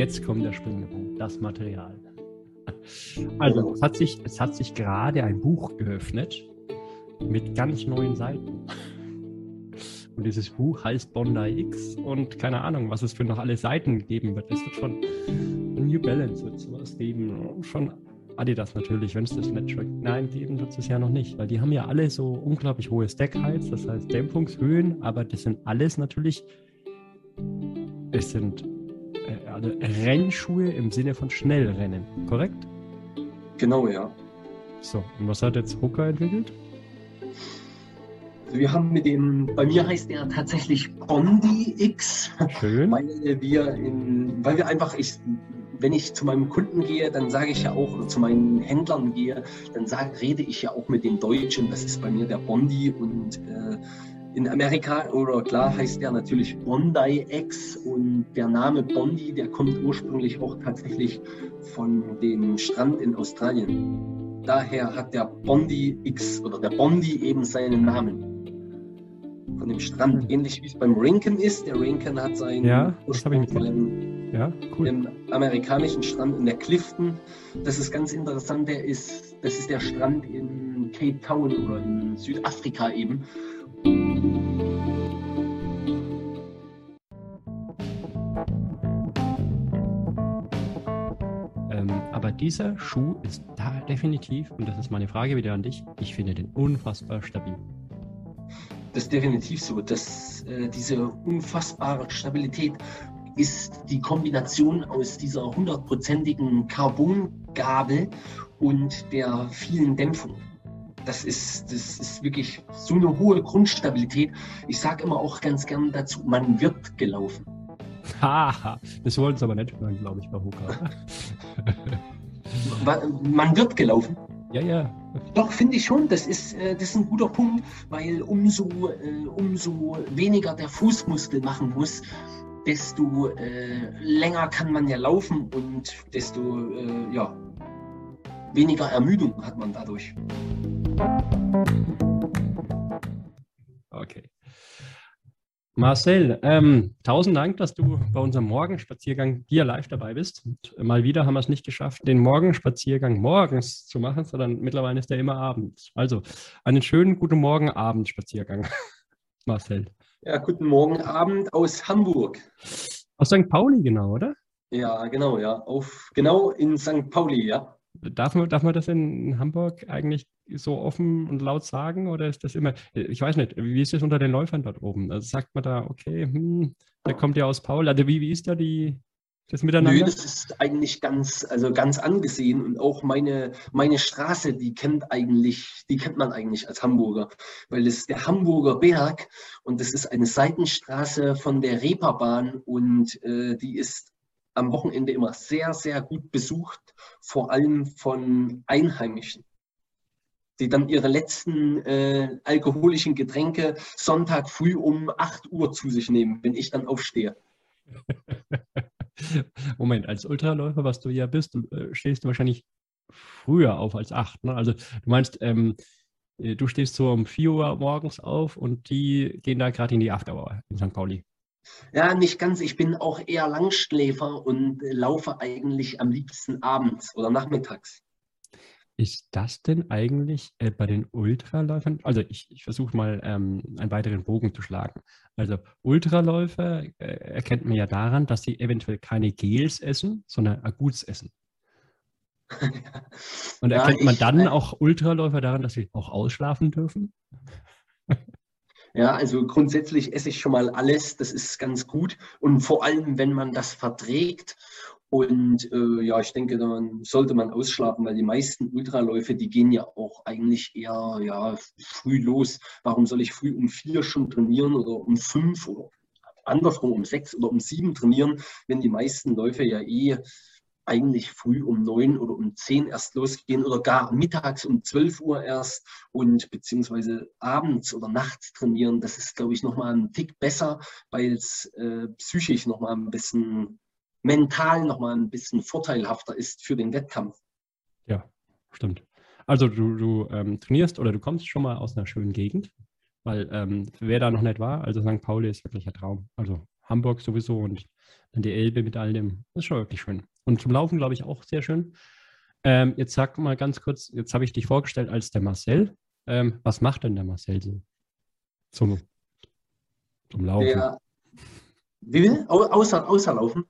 jetzt kommt der springende Punkt, das Material. Also es hat sich, es hat sich gerade ein Buch geöffnet mit ganz neuen Seiten. Und dieses Buch heißt Bondi X und keine Ahnung, was es für noch alle Seiten geben wird. Es wird schon New Balance wird sowas geben. Schon Adidas natürlich, wenn es das Metric 9 geben wird es ja noch nicht. Weil die haben ja alle so unglaublich hohe Stack Heights, das heißt Dämpfungshöhen, aber das sind alles natürlich, es sind also Rennschuhe im Sinne von Schnellrennen, korrekt? Genau, ja. So, und was hat jetzt Hooker entwickelt? Also wir haben mit dem, bei mir heißt der tatsächlich Bondi X. Schön. Weil wir in, weil wir einfach, ich, wenn ich zu meinem Kunden gehe, dann sage ich ja auch, oder zu meinen Händlern gehe, dann sage, rede ich ja auch mit dem Deutschen. Das ist bei mir der Bondi und äh, in Amerika, oder klar heißt der natürlich Bondi X und der Name Bondi, der kommt ursprünglich auch tatsächlich von dem Strand in Australien. Daher hat der Bondi X oder der Bondi eben seinen Namen von dem Strand, ähnlich wie es beim Rinken ist. Der Rinken hat seinen ja, Ursprung von ja, cool. dem amerikanischen Strand in der Clifton. Das ist ganz interessant. Der ist, das ist der Strand in Cape Town oder in Südafrika eben. Dieser Schuh ist da definitiv, und das ist meine Frage wieder an dich, ich finde den unfassbar stabil. Das ist definitiv so. dass äh, diese unfassbare Stabilität ist die Kombination aus dieser hundertprozentigen Carbongabel und der vielen Dämpfung. Das ist, das ist wirklich so eine hohe Grundstabilität. Ich sage immer auch ganz gern dazu, man wird gelaufen. Haha, das wollen sie aber nicht hören, glaube ich, bei Hoka. man wird gelaufen. Ja, ja. Doch, finde ich schon. Das ist, äh, das ist ein guter Punkt, weil umso, äh, umso weniger der Fußmuskel machen muss, desto äh, länger kann man ja laufen und desto ja, weniger Ermüdung hat man dadurch. Okay. Marcel, ähm, tausend Dank, dass du bei unserem Morgenspaziergang hier live dabei bist. Und mal wieder haben wir es nicht geschafft, den Morgenspaziergang morgens zu machen, sondern mittlerweile ist er immer abends. Also einen schönen guten Morgen Abendspaziergang, Marcel. Ja, guten Morgen Abend aus Hamburg. Aus St. Pauli, genau, oder? Ja, genau, ja. Auf, genau in St. Pauli, ja. Darf man, darf man das in Hamburg eigentlich so offen und laut sagen oder ist das immer, ich weiß nicht, wie ist das unter den Läufern dort oben? Also sagt man da, okay, hm, der kommt ja aus Paul, also wie, wie ist da die, das Miteinander? Nö, das ist eigentlich ganz, also ganz angesehen und auch meine, meine Straße, die kennt eigentlich, die kennt man eigentlich als Hamburger, weil es ist der Hamburger Berg und das ist eine Seitenstraße von der Reeperbahn und äh, die ist am Wochenende immer sehr, sehr gut besucht, vor allem von Einheimischen, die dann ihre letzten äh, alkoholischen Getränke Sonntag früh um 8 Uhr zu sich nehmen, wenn ich dann aufstehe. Moment, als Ultraläufer, was du ja bist, du, äh, stehst du wahrscheinlich früher auf als 8. Ne? Also du meinst, ähm, äh, du stehst so um 4 Uhr morgens auf und die gehen da gerade in die Afterhour in St. Pauli. Ja, nicht ganz. Ich bin auch eher Langschläfer und laufe eigentlich am liebsten abends oder nachmittags. Ist das denn eigentlich äh, bei den Ultraläufern? Also ich, ich versuche mal ähm, einen weiteren Bogen zu schlagen. Also Ultraläufer äh, erkennt man ja daran, dass sie eventuell keine Gels essen, sondern Aguts essen. Und erkennt ja, man dann auch Ultraläufer daran, dass sie auch ausschlafen dürfen? Ja, also grundsätzlich esse ich schon mal alles, das ist ganz gut. Und vor allem, wenn man das verträgt. Und äh, ja, ich denke, dann sollte man ausschlafen, weil die meisten Ultraläufe, die gehen ja auch eigentlich eher ja, früh los. Warum soll ich früh um vier schon trainieren oder um fünf oder andersrum um sechs oder um sieben trainieren, wenn die meisten Läufe ja eh eigentlich früh um neun oder um zehn erst losgehen oder gar mittags um zwölf Uhr erst und beziehungsweise abends oder nachts trainieren. Das ist, glaube ich, nochmal ein Tick besser, weil es äh, psychisch nochmal ein bisschen mental nochmal ein bisschen vorteilhafter ist für den Wettkampf. Ja, stimmt. Also du, du ähm, trainierst oder du kommst schon mal aus einer schönen Gegend. Weil ähm, wer da noch nicht war, also St. Pauli ist wirklich ein Traum. Also Hamburg sowieso und dann die Elbe mit all dem. Das ist schon wirklich schön. Und zum Laufen, glaube ich, auch sehr schön. Ähm, jetzt sag mal ganz kurz, jetzt habe ich dich vorgestellt als der Marcel. Ähm, was macht denn der Marcel so zum, zum Laufen? Der, wie will? Au, außer, außer Laufen?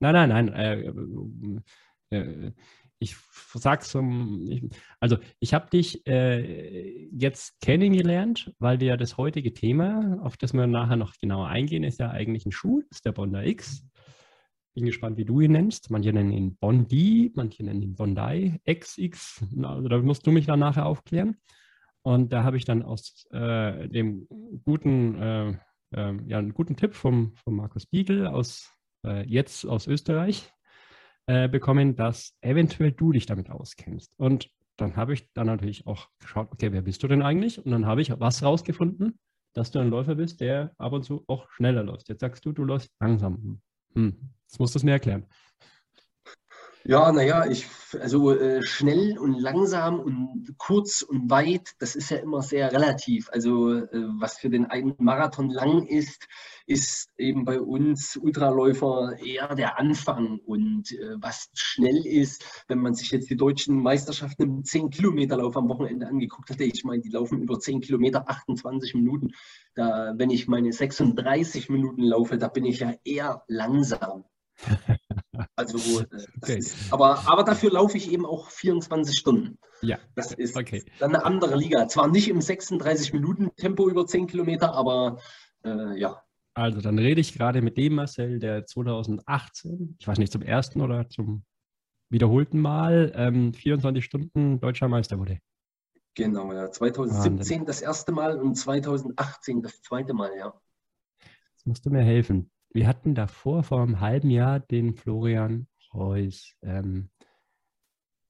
Nein, nein, nein. Äh, äh, ich sag's um, ich, also ich habe dich äh, jetzt kennengelernt, weil wir das heutige Thema, auf das wir nachher noch genauer eingehen, ist ja eigentlich ein Schuh, ist der Bonder X. Bin gespannt, wie du ihn nennst. Manche nennen ihn Bondi, manche nennen ihn Bondi XX. Also da musst du mich dann nachher aufklären. Und da habe ich dann aus äh, dem guten, äh, äh, ja, einen guten Tipp vom, vom Markus Biegel aus äh, jetzt aus Österreich äh, bekommen, dass eventuell du dich damit auskennst. Und dann habe ich dann natürlich auch geschaut, okay, wer bist du denn eigentlich? Und dann habe ich was rausgefunden, dass du ein Läufer bist, der ab und zu auch schneller läuft. Jetzt sagst du, du läufst langsam. Hm. Jetzt musst du es mir erklären. Ja, naja, ich, also äh, schnell und langsam und kurz und weit, das ist ja immer sehr relativ. Also äh, was für den einen Marathon lang ist, ist eben bei uns Ultraläufer eher der Anfang. Und äh, was schnell ist, wenn man sich jetzt die deutschen Meisterschaften im 10-Kilometer-Lauf am Wochenende angeguckt hatte, ich meine, die laufen über 10 Kilometer, 28 Minuten. Da, wenn ich meine 36 Minuten laufe, da bin ich ja eher langsam. Also, äh, okay. ist, aber, aber dafür laufe ich eben auch 24 Stunden. Ja. Das ist okay. dann eine andere Liga. Zwar nicht im 36-Minuten-Tempo über 10 Kilometer, aber äh, ja. Also, dann rede ich gerade mit dem Marcel, der 2018, ich weiß nicht, zum ersten oder zum wiederholten Mal ähm, 24 Stunden deutscher Meister wurde. Genau, ja. 2017 Wahnsinn. das erste Mal und 2018 das zweite Mal, ja. Jetzt musst du mir helfen. Wir hatten davor, vor einem halben Jahr, den Florian Reuss ähm,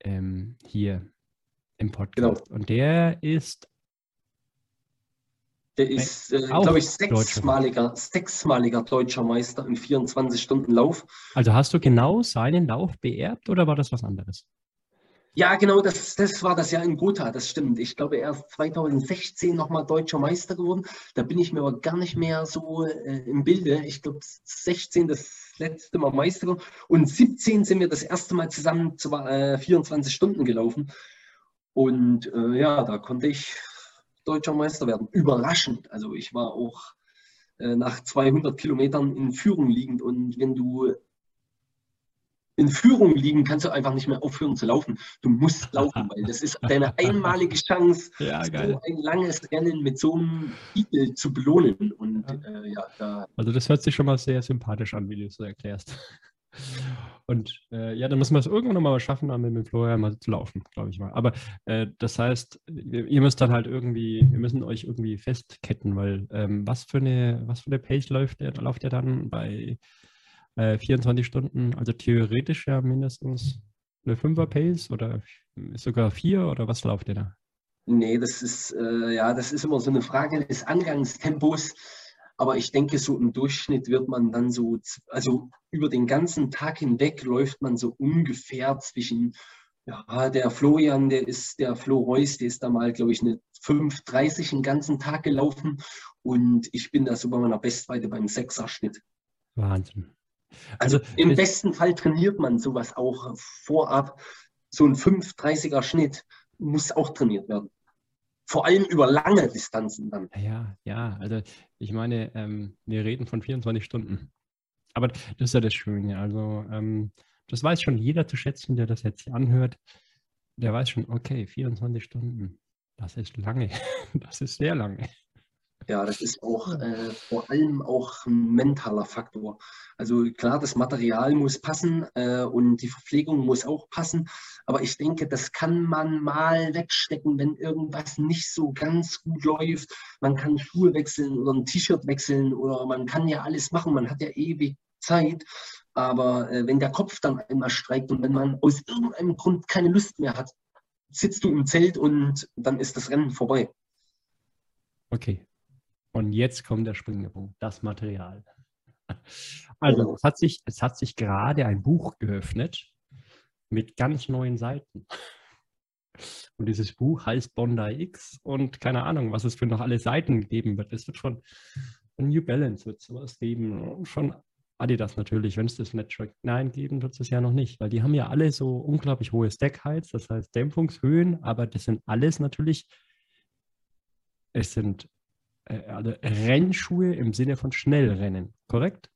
ähm, hier im Podcast. Genau. Und der ist. Der ist, äh, glaube ich, sechsmaliger, sechsmaliger deutscher Meister im 24-Stunden-Lauf. Also hast du genau seinen Lauf beerbt oder war das was anderes? Ja, genau, das, das war das Jahr in Gotha, das stimmt. Ich glaube, er ist 2016 nochmal deutscher Meister geworden. Da bin ich mir aber gar nicht mehr so äh, im Bilde. Ich glaube, 16 das letzte Mal Meister geworden. Und 17 sind wir das erste Mal zusammen zu, äh, 24 Stunden gelaufen. Und äh, ja, da konnte ich deutscher Meister werden. Überraschend. Also ich war auch äh, nach 200 Kilometern in Führung liegend. Und wenn du in Führung liegen, kannst du einfach nicht mehr aufhören zu laufen. Du musst laufen, weil das ist deine einmalige Chance, ja, so ein langes Rennen mit so einem Titel zu belohnen. Und, ja. Äh, ja, da also das hört sich schon mal sehr sympathisch an, wie du es so erklärst. Und äh, ja, dann müssen wir es irgendwann nochmal schaffen, mit dem Florian mal zu laufen, glaube ich mal. Aber äh, das heißt, ihr müsst dann halt irgendwie, wir müssen euch irgendwie festketten, weil ähm, was für eine, was für eine Pace läuft der, läuft der dann bei 24 äh, Stunden, also theoretisch ja mindestens eine 5er Pace oder sogar 4 oder was läuft ihr da? Nee, das ist, äh, ja, das ist immer so eine Frage des Angangstempos. Aber ich denke, so im Durchschnitt wird man dann so, also über den ganzen Tag hinweg läuft man so ungefähr zwischen, ja, der Florian, der ist, der Flo Reus, der ist da mal, glaube ich, eine 5,30 den ganzen Tag gelaufen. Und ich bin da so bei meiner Bestweite beim Sechser-Schnitt. Wahnsinn. Also, also im besten Fall trainiert man sowas auch vorab. So ein 5,30er Schnitt muss auch trainiert werden. Vor allem über lange Distanzen dann. Ja, ja, also ich meine, ähm, wir reden von 24 Stunden. Aber das ist ja das Schöne. Also ähm, das weiß schon jeder zu schätzen, der das jetzt hier anhört. Der weiß schon, okay, 24 Stunden, das ist lange. Das ist sehr lange. Ja, das ist auch äh, vor allem auch ein mentaler Faktor. Also klar, das Material muss passen äh, und die Verpflegung muss auch passen. Aber ich denke, das kann man mal wegstecken, wenn irgendwas nicht so ganz gut läuft. Man kann Schuhe wechseln oder ein T-Shirt wechseln oder man kann ja alles machen. Man hat ja ewig Zeit. Aber äh, wenn der Kopf dann einmal streikt und wenn man aus irgendeinem Grund keine Lust mehr hat, sitzt du im Zelt und dann ist das Rennen vorbei. Okay, und jetzt kommt der springende Punkt, das Material. Also es hat sich, es hat sich gerade ein Buch geöffnet mit ganz neuen Seiten. Und dieses Buch heißt Bondi X und keine Ahnung, was es für noch alle Seiten geben wird. Es wird schon New Balance wird sowas geben, schon Adidas natürlich, wenn es das Network 9 geben wird es ja noch nicht, weil die haben ja alle so unglaublich hohe Stack Heights, das heißt Dämpfungshöhen, aber das sind alles natürlich, es sind äh, also Rennschuhe im Sinne von Schnellrennen, korrekt?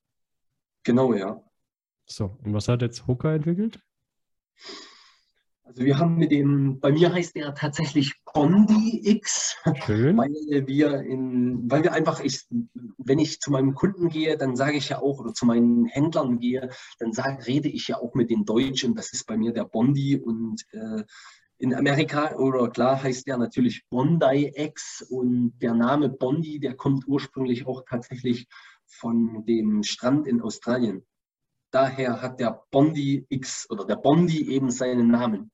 Genau, ja. So, und was hat jetzt Hooker entwickelt? Also wir haben mit dem, bei mir heißt der tatsächlich Bondi X, Schön. weil wir in, weil wir einfach, ich, wenn ich zu meinem Kunden gehe, dann sage ich ja auch, oder zu meinen Händlern gehe, dann sag, rede ich ja auch mit den Deutschen, das ist bei mir der Bondi und äh, in Amerika, oder klar heißt der natürlich Bondi X und der Name Bondi, der kommt ursprünglich auch tatsächlich von dem Strand in Australien. Daher hat der Bondi X oder der Bondi eben seinen Namen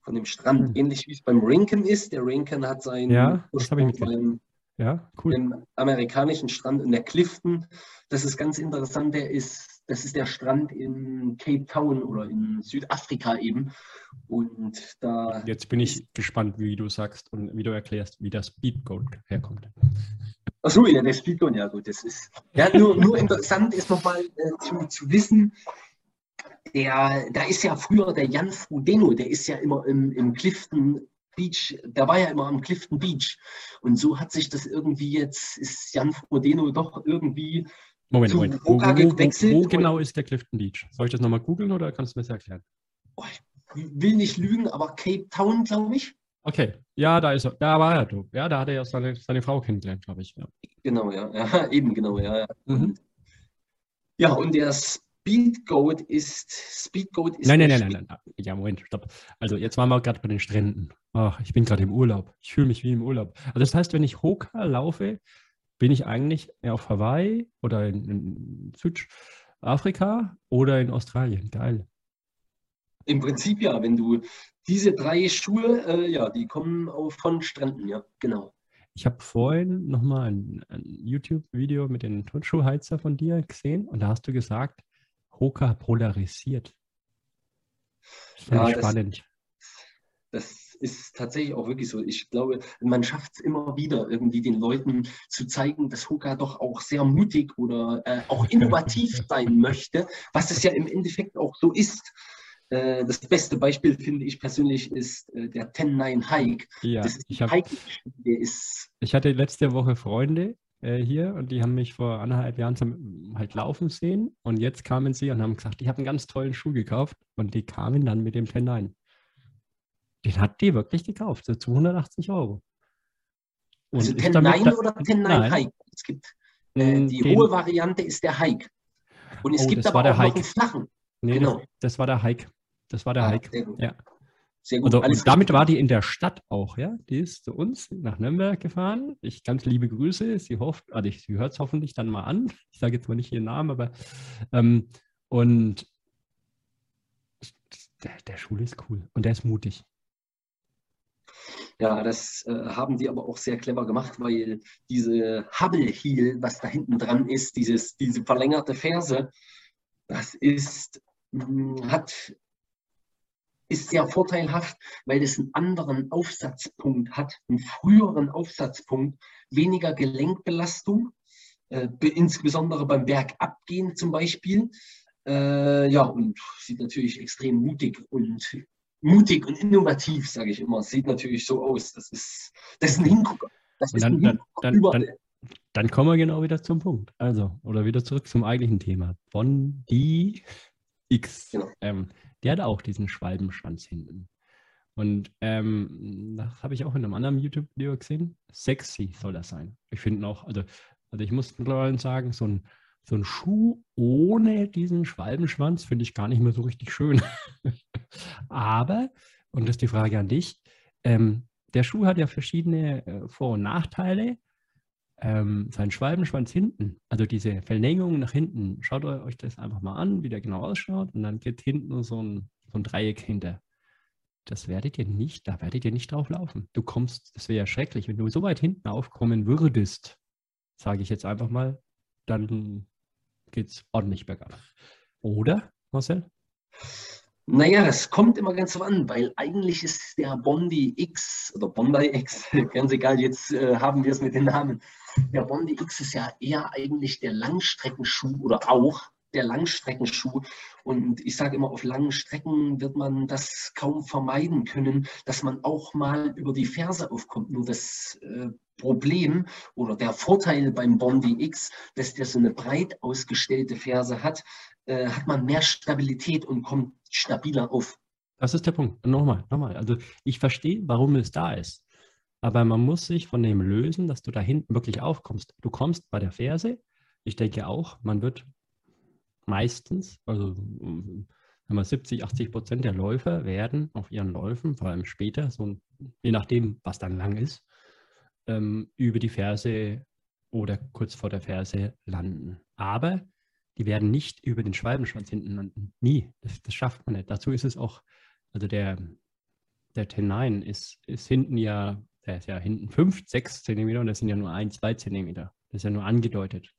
von dem Strand, hm. ähnlich wie es beim Rinken ist. Der Rinken hat seinen ja, Ursprung beim, ja, cool. amerikanischen Strand in der Clifton. Das ist ganz interessant. Der ist, das ist der Strand in Cape Town oder in Südafrika eben. Und da. Jetzt bin ich gespannt, wie du sagst und wie du erklärst, wie das Speedgoat herkommt. Achso, ja, der Speedgoat, ja gut, das ist. Ja, nur, nur interessant ist nochmal äh, zu, zu wissen, der, da ist ja früher der Jan Frodeno, der ist ja immer im, im Clifton Beach, der war ja immer am Clifton Beach. Und so hat sich das irgendwie jetzt, ist Jan Frodeno doch irgendwie Moment, Moment. Wo, wo, wo, wo, genau ist der Clifton Beach? Soll ich das nochmal googeln oder kannst du mir das erklären? Oh, ich will nicht lügen, aber Cape Town, glaube ich. Okay, ja, da ist er. Da war er, du. Ja, da hat er ja seine, seine Frau kennengelernt, glaube ich. Ja. Genau, ja. ja. Eben, genau, ja. Mhm. Ja, und der Speedgoat ist. Speedgoat ist. Nein, nein, nein, nein, nein. Ja, Moment, stopp. Also, jetzt waren wir gerade bei den Stränden. Ach, ich bin gerade im Urlaub. Ich fühle mich wie im Urlaub. Also, das heißt, wenn ich Hoka laufe, bin ich eigentlich auf Hawaii oder in, in Südafrika oder in Australien. Geil. Im Prinzip ja, wenn du diese drei Schuhe, äh, ja, die kommen auch von Stränden, ja, genau. Ich habe vorhin nochmal ein, ein YouTube-Video mit den Turnschuhheizer von dir gesehen und da hast du gesagt, Hoka polarisiert. Das ja, spannend. Das, ist tatsächlich auch wirklich so. Ich glaube, man schafft es immer wieder, irgendwie den Leuten zu zeigen, dass Hoka doch auch sehr mutig oder äh, auch innovativ sein möchte, was es ja im Endeffekt auch so ist. Äh, das beste Beispiel, finde ich persönlich, ist äh, der 10-9 Hike. Ja, ich, hab, Hike, ich hatte letzte Woche Freunde, äh, hier und die haben mich vor anderthalb Jahren zum halt laufen sehen und jetzt kamen sie und haben gesagt, ich habe einen ganz tollen Schuh gekauft und die kamen dann mit dem 10 Den hat die wirklich gekauft, so 280 Euro. Und also 10 oder 10 Hike? Es gibt äh, die den, hohe Variante ist der Hike. Und es oh, gibt aber auch noch einen flachen. Nee, genau. das, das war der Hike. Das war der ah, Hike. Ja. Sehr gut. Also, und damit war die in der Stadt auch, ja. Die ist zu uns nach Nürnberg gefahren. Ich ganz liebe Grüße. Sie hofft, also sie hört es hoffentlich dann mal an. Ich sage jetzt mal nicht ihren Namen, aber ähm, und der, der Schule ist cool und der ist mutig. Ja, das äh, haben die aber auch sehr clever gemacht, weil diese Hubble Heel, was da hinten dran ist, dieses, diese verlängerte Ferse, das ist, mh, hm, hat ist sehr vorteilhaft, weil es einen anderen Aufsatzpunkt hat, einen früheren Aufsatzpunkt, weniger Gelenkbelastung, äh, insbesondere beim Bergabgehen zum Beispiel. Äh, ja, und sieht natürlich extrem mutig und mutig und innovativ, sage ich immer. Sieht natürlich so aus. Das ist, das ist ein Hingucker. Das ist dann, ein Hingucker dann, dann, dann, kommen wir genau wieder zum Punkt. Also, oder wieder zurück zum eigentlichen Thema. Bondi X. Genau. Ähm, der hat auch diesen Schwalbenschwanz hinten. Und ähm, das habe ich auch in einem anderen YouTube-Video gesehen. Sexy soll das sein. Ich finde auch, also, also ich muss mittlerweile sagen, so ein, so ein Schuh ohne diesen Schwalbenschwanz finde ich gar nicht mehr so richtig schön. Aber, und das ist die Frage an dich, ähm, der Schuh hat ja verschiedene äh, Vor- und Nachteile ähm, seinen Schwalbenschwanz hinten, also diese Verlängerung nach hinten, schaut euch das einfach mal an, wie der genau ausschaut und dann geht hinten so ein, so ein Dreieck hinter. Das werdet ihr nicht, da werdet ihr nicht drauf laufen. Du kommst, das wäre ja schrecklich, wenn du so weit hinten aufkommen würdest, sage ich jetzt einfach mal, dann geht es ordentlich bergab. Oder, Marcel? Naja, das kommt immer ganz so an, weil eigentlich ist der Bondi X oder Bondi X, ganz egal, jetzt äh, haben wir es mit den Namen. Der Bondi X ist ja eher eigentlich der Langstreckenschuh oder auch der Langstreckenschuh. Und ich sage immer, auf langen Strecken wird man das kaum vermeiden können, dass man auch mal über die Ferse aufkommt. Nur das äh, Problem oder der Vorteil beim Bondi X, dass der so eine breit ausgestellte Ferse hat, äh, hat man mehr Stabilität und kommt stabiler auf. Das ist der Punkt. Nochmal, nochmal. Also ich verstehe, warum es da ist. Aber man muss sich von dem lösen, dass du da hinten wirklich aufkommst. Du kommst bei der Ferse. Ich denke auch, man wird meistens, also wenn man 70, 80 Prozent der Läufer werden auf ihren Läufen, vor allem später, so je nachdem, was dann lang ist, ähm, über die Ferse oder kurz vor der Ferse landen. Aber die werden nicht über den Schwalbenschwanz hinten landen. Nie. Das, das, schafft man nicht. Dazu ist es auch, also der, der T9 ist, ist hinten ja, der ist ja hinten 5, 6 Zentimeter und das sind ja nur 1, 2 Zentimeter. Das ist ja nur angedeutet.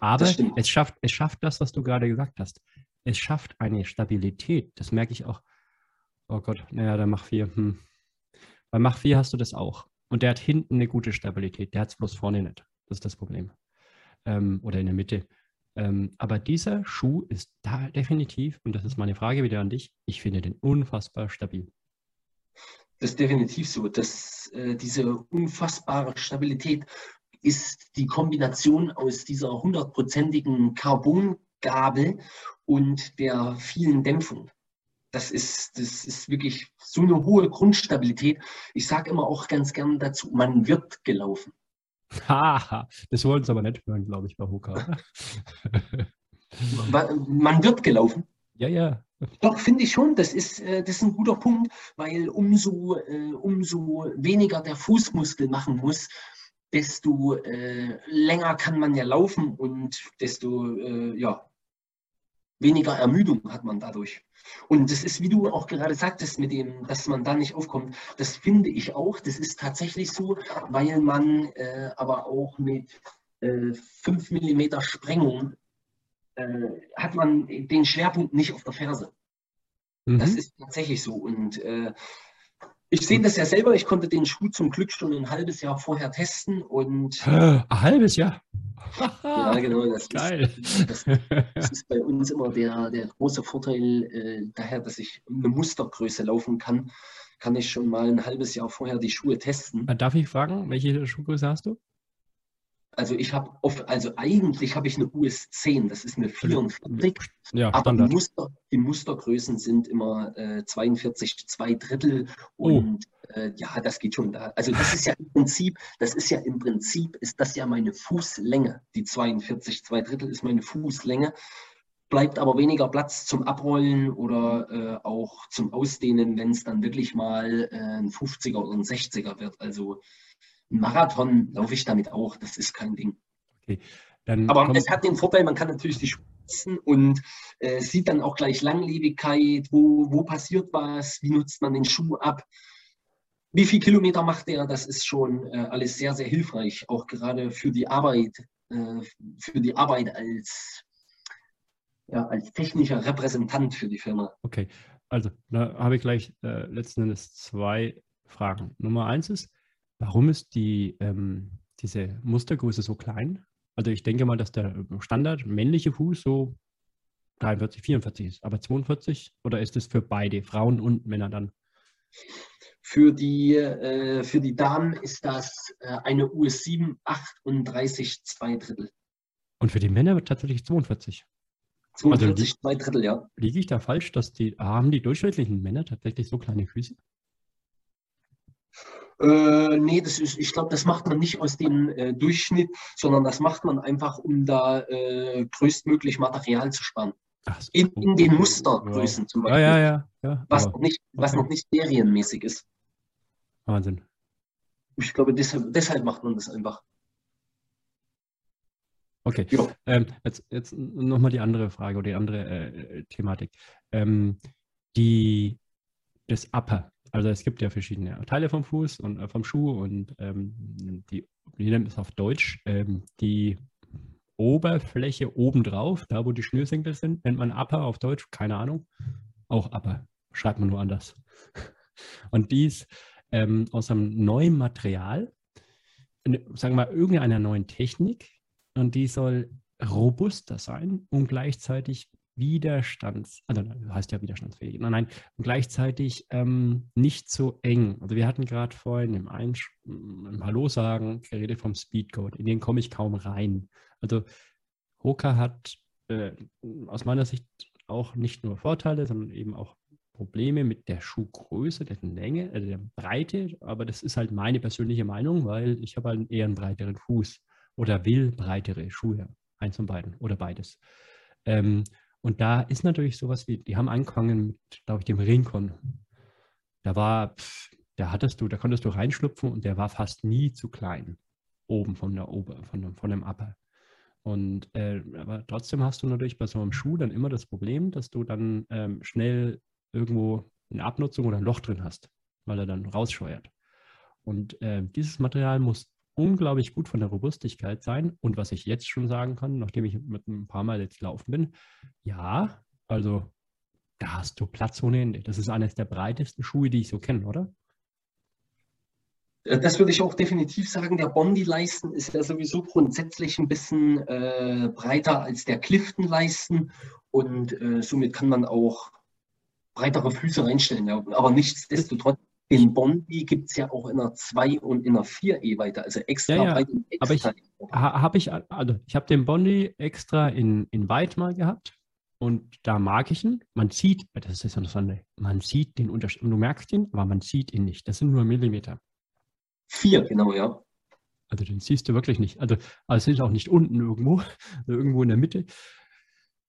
Aber es schafft, es schafft das, was du gerade gesagt hast. Es schafft eine Stabilität. Das merke ich auch. Oh Gott, naja, der Mach 4. Hm. Bei Mach 4 hast du das auch. Und der hat hinten eine gute Stabilität. Der hat es bloß vorne nicht. Das ist das Problem. Ähm, oder in der Mitte. Ähm, aber dieser Schuh ist da definitiv, und das ist meine Frage wieder an dich, ich finde den unfassbar stabil. Das ist definitiv so. dass äh, diese unfassbare Stabilität ist die Kombination aus dieser hundertprozentigen Carbongabel und der vielen Dämpfung. Das ist, das ist wirklich so eine hohe Grundstabilität. Ich sage immer auch ganz gern dazu, man wird gelaufen. Haha, das wollen sie aber nicht hören, glaube ich, bei Hoka. man wird gelaufen. Ja, ja. Doch, finde ich schon. Das ist, äh, das ist ein guter Punkt, weil umso, äh, umso weniger der Fußmuskel machen muss, desto äh, länger kann man ja laufen und desto ja, weniger Ermüdung hat man dadurch. Und das ist, wie du auch gerade sagtest, mit dem, dass man da nicht aufkommt, das finde ich auch. Das ist tatsächlich so, weil man äh, aber auch mit äh, 5 mm Sprengung äh, hat man den Schwerpunkt nicht auf der Ferse. Mhm. Das ist tatsächlich so. Und äh, ich sehe das ja selber, ich konnte den Schuh zum Glück schon ein halbes Jahr vorher testen und. Ein halbes Jahr? ja, genau. Das Geil. Ist, das, das, ist bei uns immer der, der große Vorteil, äh, daher, dass ich eine Mustergröße laufen kann, kann ich schon mal ein halbes Jahr vorher die Schuhe testen. Darf ich fragen, welche Schuhgröße hast du? Also ich habe oft, also eigentlich habe ich eine US 10, das ist eine 44. Ja, aber die, Muster, die, Mustergrößen sind immer äh, 42, zwei Drittel oh. und oh. äh, ja, das geht schon da. Also das ist ja im Prinzip, das ist ja im Prinzip, ist das ja meine Fußlänge. Die 42, zwei Drittel ist meine Fußlänge. Bleibt aber weniger Platz zum Abrollen oder äh, auch zum Ausdehnen, wenn es dann wirklich mal äh, ein 50er oder ein 60er wird. Also Marathon laufe ich damit auch, das ist kein Ding. Okay, Aber es hat den Vorteil, man kann natürlich die Schuhe und äh, sieht dann auch gleich Langlebigkeit, wo, wo passiert was, wie nutzt man den Schuh ab, wie viel Kilometer macht der, das ist schon äh, alles sehr, sehr hilfreich, auch gerade für die Arbeit, äh, für die Arbeit als, ja, als technischer Repräsentant für die Firma. Okay, also da habe ich gleich äh, letzten Endes zwei Fragen. Nummer eins ist, Warum ist die, ähm, diese Mustergröße so klein? Also ich denke mal, dass der Standard männliche Fuß so 43, 44 ist. Aber 42 oder ist es für beide, Frauen und Männer dann? Für die, äh, für die Damen ist das äh, eine US 7, 38, 2 Drittel. Und für die Männer wird tatsächlich 42. 42, also, 2 Drittel, ja. Liege ich da falsch, dass die, haben die durchschnittlichen Männer tatsächlich so kleine Füße? Äh, nee, das ist, ich glaube, das macht man nicht aus dem äh, Durchschnitt, sondern das macht man einfach, um da äh, größtmöglich Material zu sparen. So. In, in, den Mustergrößen ja. zum Beispiel. Ja, ja, ja. Was, noch nicht, was okay. noch nicht serienmäßig ist. Wahnsinn. Ich glaube, deshalb, deshalb macht man das einfach. Okay. Ähm, jetzt jetzt nochmal die andere Frage oder die andere äh, Thematik. Ähm, die, das Upper, also es gibt ja verschiedene Teile vom Fuß und äh, vom Schuh und ähm, die, wie nennt es auf Deutsch, ähm, die Oberfläche obendrauf, da wo die Schnürsenkel sind, nennt man Upper auf Deutsch, keine Ahnung. Auch Upper. Schreibt man nur anders. Und dies ähm, aus einem neuen Material, sagen wir mal, irgendeiner neuen Technik. Und die soll robuster sein und gleichzeitig widerstands, also heißt ja widerstandsfähig, nein, nein, und gleichzeitig ähm, nicht so eng. Also wir hatten gerade vorhin im, Einsch im Hallo sagen geredet vom Speedcode, in den komme ich kaum rein. Also Hoka hat äh, aus meiner Sicht auch nicht nur Vorteile, sondern eben auch Probleme mit der Schuhgröße, der Länge, äh, der Breite, aber das ist halt meine persönliche Meinung, weil ich habe halt eher einen breiteren Fuß oder will breitere Schuhe, eins von beiden oder beides. Ähm, und da ist natürlich sowas wie, die haben angefangen mit, glaube ich, dem Rincon. Da war, pff, da hattest du, da konntest du reinschlupfen und der war fast nie zu klein. Oben von der Ober, von dem, von dem Upper. Und äh, aber trotzdem hast du natürlich bei so einem Schuh dann immer das Problem, dass du dann ähm, schnell irgendwo eine Abnutzung oder ein Loch drin hast, weil er dann rausscheuert. Und äh, dieses Material muss unglaublich gut von der Robustigkeit sein. Und was ich jetzt schon sagen kann, nachdem ich mit ein paar Mal jetzt gelaufen bin, ja, also da hast du Platz ohne Ende. Das ist eines der breitesten Schuhe, die ich so kenne, oder? Äh, das würde ich auch definitiv sagen. Der Bondi-Leisten ist ja sowieso grundsätzlich ein bisschen äh, breiter als der Clifton-Leisten und äh, somit kann man auch breitere Füße reinstellen. Ja. Aber nichtsdestotrotz, den Bondi gibt es ja auch in einer 2 und in einer 4 E weiter, also extra ja, ja. weit und extra. Aber ich habe ich, also ich habe den Bondi extra in, in weit mal gehabt und da mag ich ihn. Man sieht, das ist ja das andere, man sieht den Unterschied. Und du merkst ihn, aber man sieht ihn nicht. Das sind nur Millimeter. Vier, genau, ja. Also den siehst du wirklich nicht. Also, also es ist auch nicht unten irgendwo, irgendwo in der Mitte.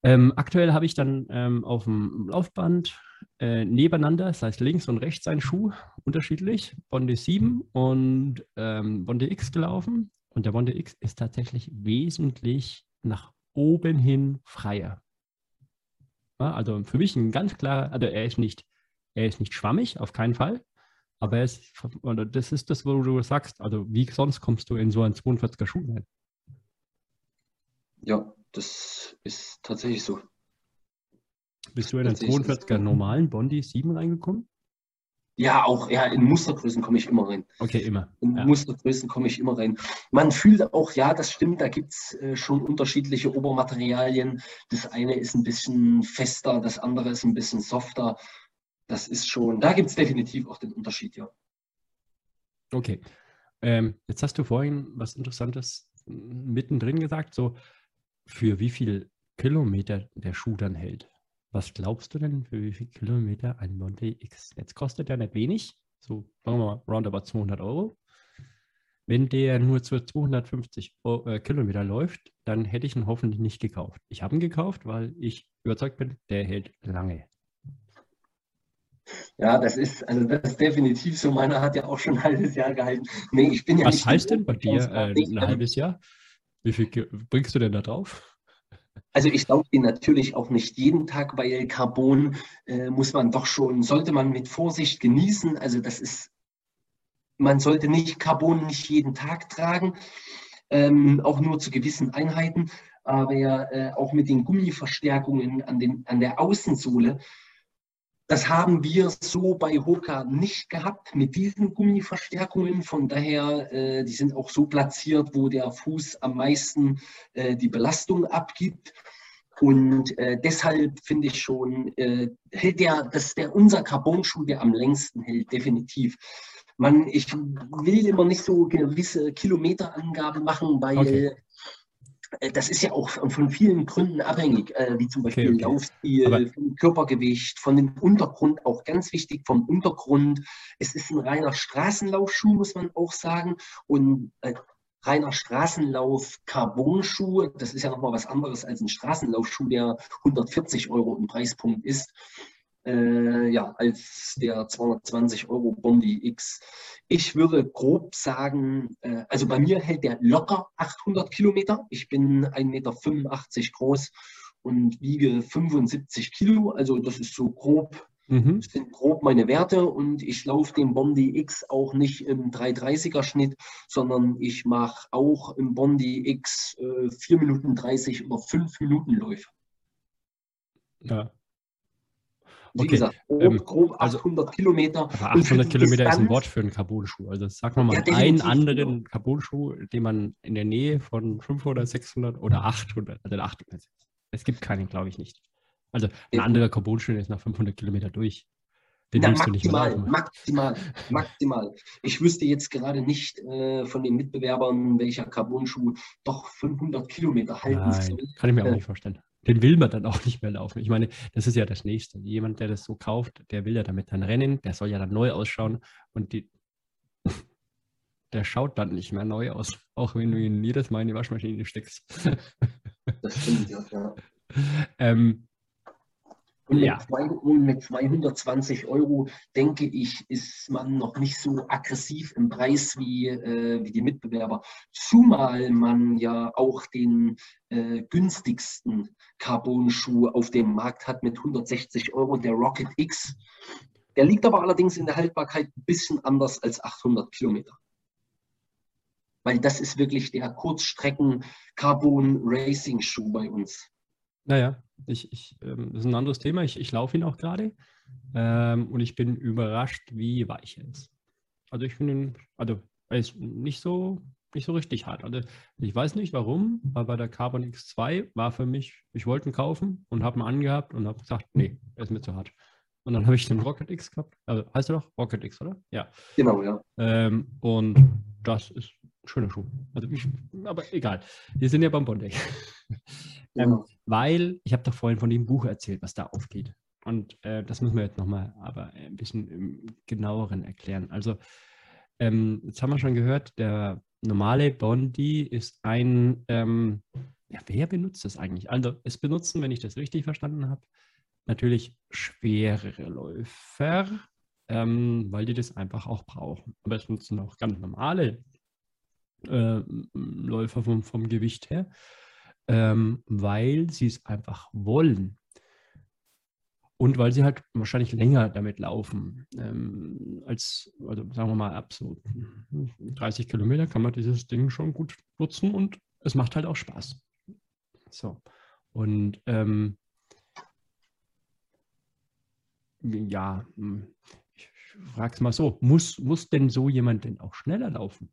Ähm, aktuell habe ich dann ähm, auf dem Laufband äh, nebeneinander, das heißt links und rechts ein Schuh, unterschiedlich, Bonde 7 und ähm, Bonde X gelaufen. Und der Bonde X ist tatsächlich wesentlich nach oben hin freier. Ja, also für mich ein ganz klarer, also er ist nicht, er ist nicht schwammig, auf keinen Fall. Aber es, oder das ist das, wo du sagst, also wie sonst kommst du in so einen 42er Schuh rein? Ja, das ist tatsächlich so. Bist du in den 42er normalen Bondi 7 reingekommen? Ja, auch ja, in Mustergrößen komme ich immer rein. Okay, immer. In ja. Mustergrößen komme ich immer rein. Man fühlt auch, ja, das stimmt, da gibt es äh, schon unterschiedliche Obermaterialien. Das eine ist ein bisschen fester, das andere ist ein bisschen softer. Das ist schon, da gibt es definitiv auch den Unterschied, ja. Okay. Ähm, jetzt hast du vorhin was Interessantes mittendrin gesagt, so für wie viel Kilometer der Schuh dann hält. Was glaubst du denn, für wie viele Kilometer ein Monte X? Jetzt kostet der nicht wenig, so sagen wir mal roundabout 200 Euro. Wenn der nur zu 250 äh, Kilometer läuft, dann hätte ich ihn hoffentlich nicht gekauft. Ich habe ihn gekauft, weil ich überzeugt bin, der hält lange. Ja, das ist, also das ist definitiv so. Meiner hat ja auch schon ein halbes Jahr gehalten. Nee, ich bin ja Was heißt denn bei dir äh, ein halbes Jahr? Wie viel bringst du denn da drauf? Also ich glaube den natürlich auch nicht jeden Tag, weil Carbon äh, muss man doch schon, sollte man mit Vorsicht genießen. Also das ist, man sollte nicht Carbon nicht jeden Tag tragen, ähm, auch nur zu gewissen Einheiten. Aber ja, äh, auch mit den Gummiverstärkungen an, den, an der Außensohle das haben wir so bei Hoka nicht gehabt mit diesen Gummiverstärkungen. Von daher, äh, die sind auch so platziert, wo der Fuß am meisten äh, die Belastung abgibt. Und äh, deshalb finde ich schon, äh, hält der, das der unser Carbon-Schuh, der am längsten hält, definitiv. Man, ich will immer nicht so gewisse Kilometerangaben machen, weil okay. Äh, das ist ja auch von vielen Gründen abhängig, äh, wie zum Beispiel okay, okay. Laufstil, Aber vom Körpergewicht, von dem Untergrund, auch ganz wichtig vom Untergrund. Es ist ein reiner Straßenlaufschuh, muss man auch sagen. Und äh, reiner Straßenlauf Carbon-Schuh, das ist ja nochmal was anderes als ein Straßenlaufschuh, der 140 Euro im Preispunkt ist äh, ja, als der 220 Euro Bondi X. Ich würde grob sagen, äh, also bei mir hält der locker 800 Kilometer. Ich bin 1,85 Meter groß und wiege 75 Kilo. Also das ist so grob, mhm. das sind grob meine Werte und ich laufe den Bondi X auch nicht im 330er Schnitt, sondern ich mache auch im Bondi X äh, 4 Minuten 30 oder 5 Minuten Läufe. Ja, Wie Okay, gesagt, grob, ähm, grob also- 800 Kilometer. Aber Und für 800 die Kilometer ist ein Distanz- Wort für einen Carbon-Schuh. Also sag nochmal Ja, einen anderen Carbon-Schuh, den man in der Nähe von 500, 600 oder 800, also 800. Es gibt keinen, glaube ich nicht. Also ein Ja. anderer Carbon-Schuh ist nach 500 Kilometer durch. Den Na, willst du nicht mehr maximal, maximal, maximal. Ich wüsste jetzt gerade nicht äh, von den Mitbewerbern, welcher Carbon-Schuh doch 500 Kilometer halten Nein, soll. kann ich mir auch Äh. nicht vorstellen. Den will man dann auch nicht mehr laufen. Ich meine, das ist ja das Nächste. Jemand, der das so kauft, der will ja damit dann rennen, der soll ja dann neu ausschauen und die, der schaut dann nicht mehr neu aus, auch wenn du ihn jedes Mal in die Waschmaschine steckst. Das stimmt, ja. ähm, Und mit, Ja. zwei, und mit 220 Euro, denke ich, ist man noch nicht so aggressiv im Preis wie, äh, wie die Mitbewerber. Zumal man ja auch den äh, günstigsten Carbon-Schuh auf dem Markt hat mit 160 Euro, der Rocket X. Der liegt aber allerdings in der Haltbarkeit ein bisschen anders als 800 Kilometer. Weil das ist wirklich der Kurzstrecken-Carbon-Racing-Schuh bei uns. Naja, ich, ich, ähm, das ist ein anderes Thema. Ich, ich laufe ihn auch gerade ähm, und ich bin überrascht, wie weich er ist. Also ich finde ihn, also er ist nicht so, nicht so richtig hart. Also ich weiß nicht warum, aber der Carbon X2 war für mich, ich wollte ihn kaufen und habe ihn angehabt und habe gesagt, nee, er ist mir zu hart. Und dann habe ich den Rocket X gehabt. Also heißt er doch Rocket X, oder? Ja. Genau, ja. Ähm, und das ist ein schöner Schuh. Also ich, aber egal. Wir sind ja beim Ähm, Genau. weil ich habe doch vorhin von dem Buch erzählt, was da aufgeht. Und äh, das müssen wir jetzt nochmal aber ein bisschen im genaueren erklären. Also, ähm, jetzt haben wir schon gehört, der normale Bondi ist ein, ähm, ja, wer benutzt das eigentlich? Also, es benutzen, wenn ich das richtig verstanden habe, natürlich schwerere Läufer, ähm, weil die das einfach auch brauchen. Aber es nutzen auch ganz normale äh, Läufer vom, vom Gewicht her, ähm, weil sie es einfach wollen. Und weil sie halt wahrscheinlich länger damit laufen. Ähm, als, also sagen wir mal, ab so 30 Kilometer kann man dieses Ding schon gut nutzen und es macht halt auch Spaß. So. Und ähm, ja, hm, ich frage es mal so, muss, muss denn so jemand denn auch schneller laufen?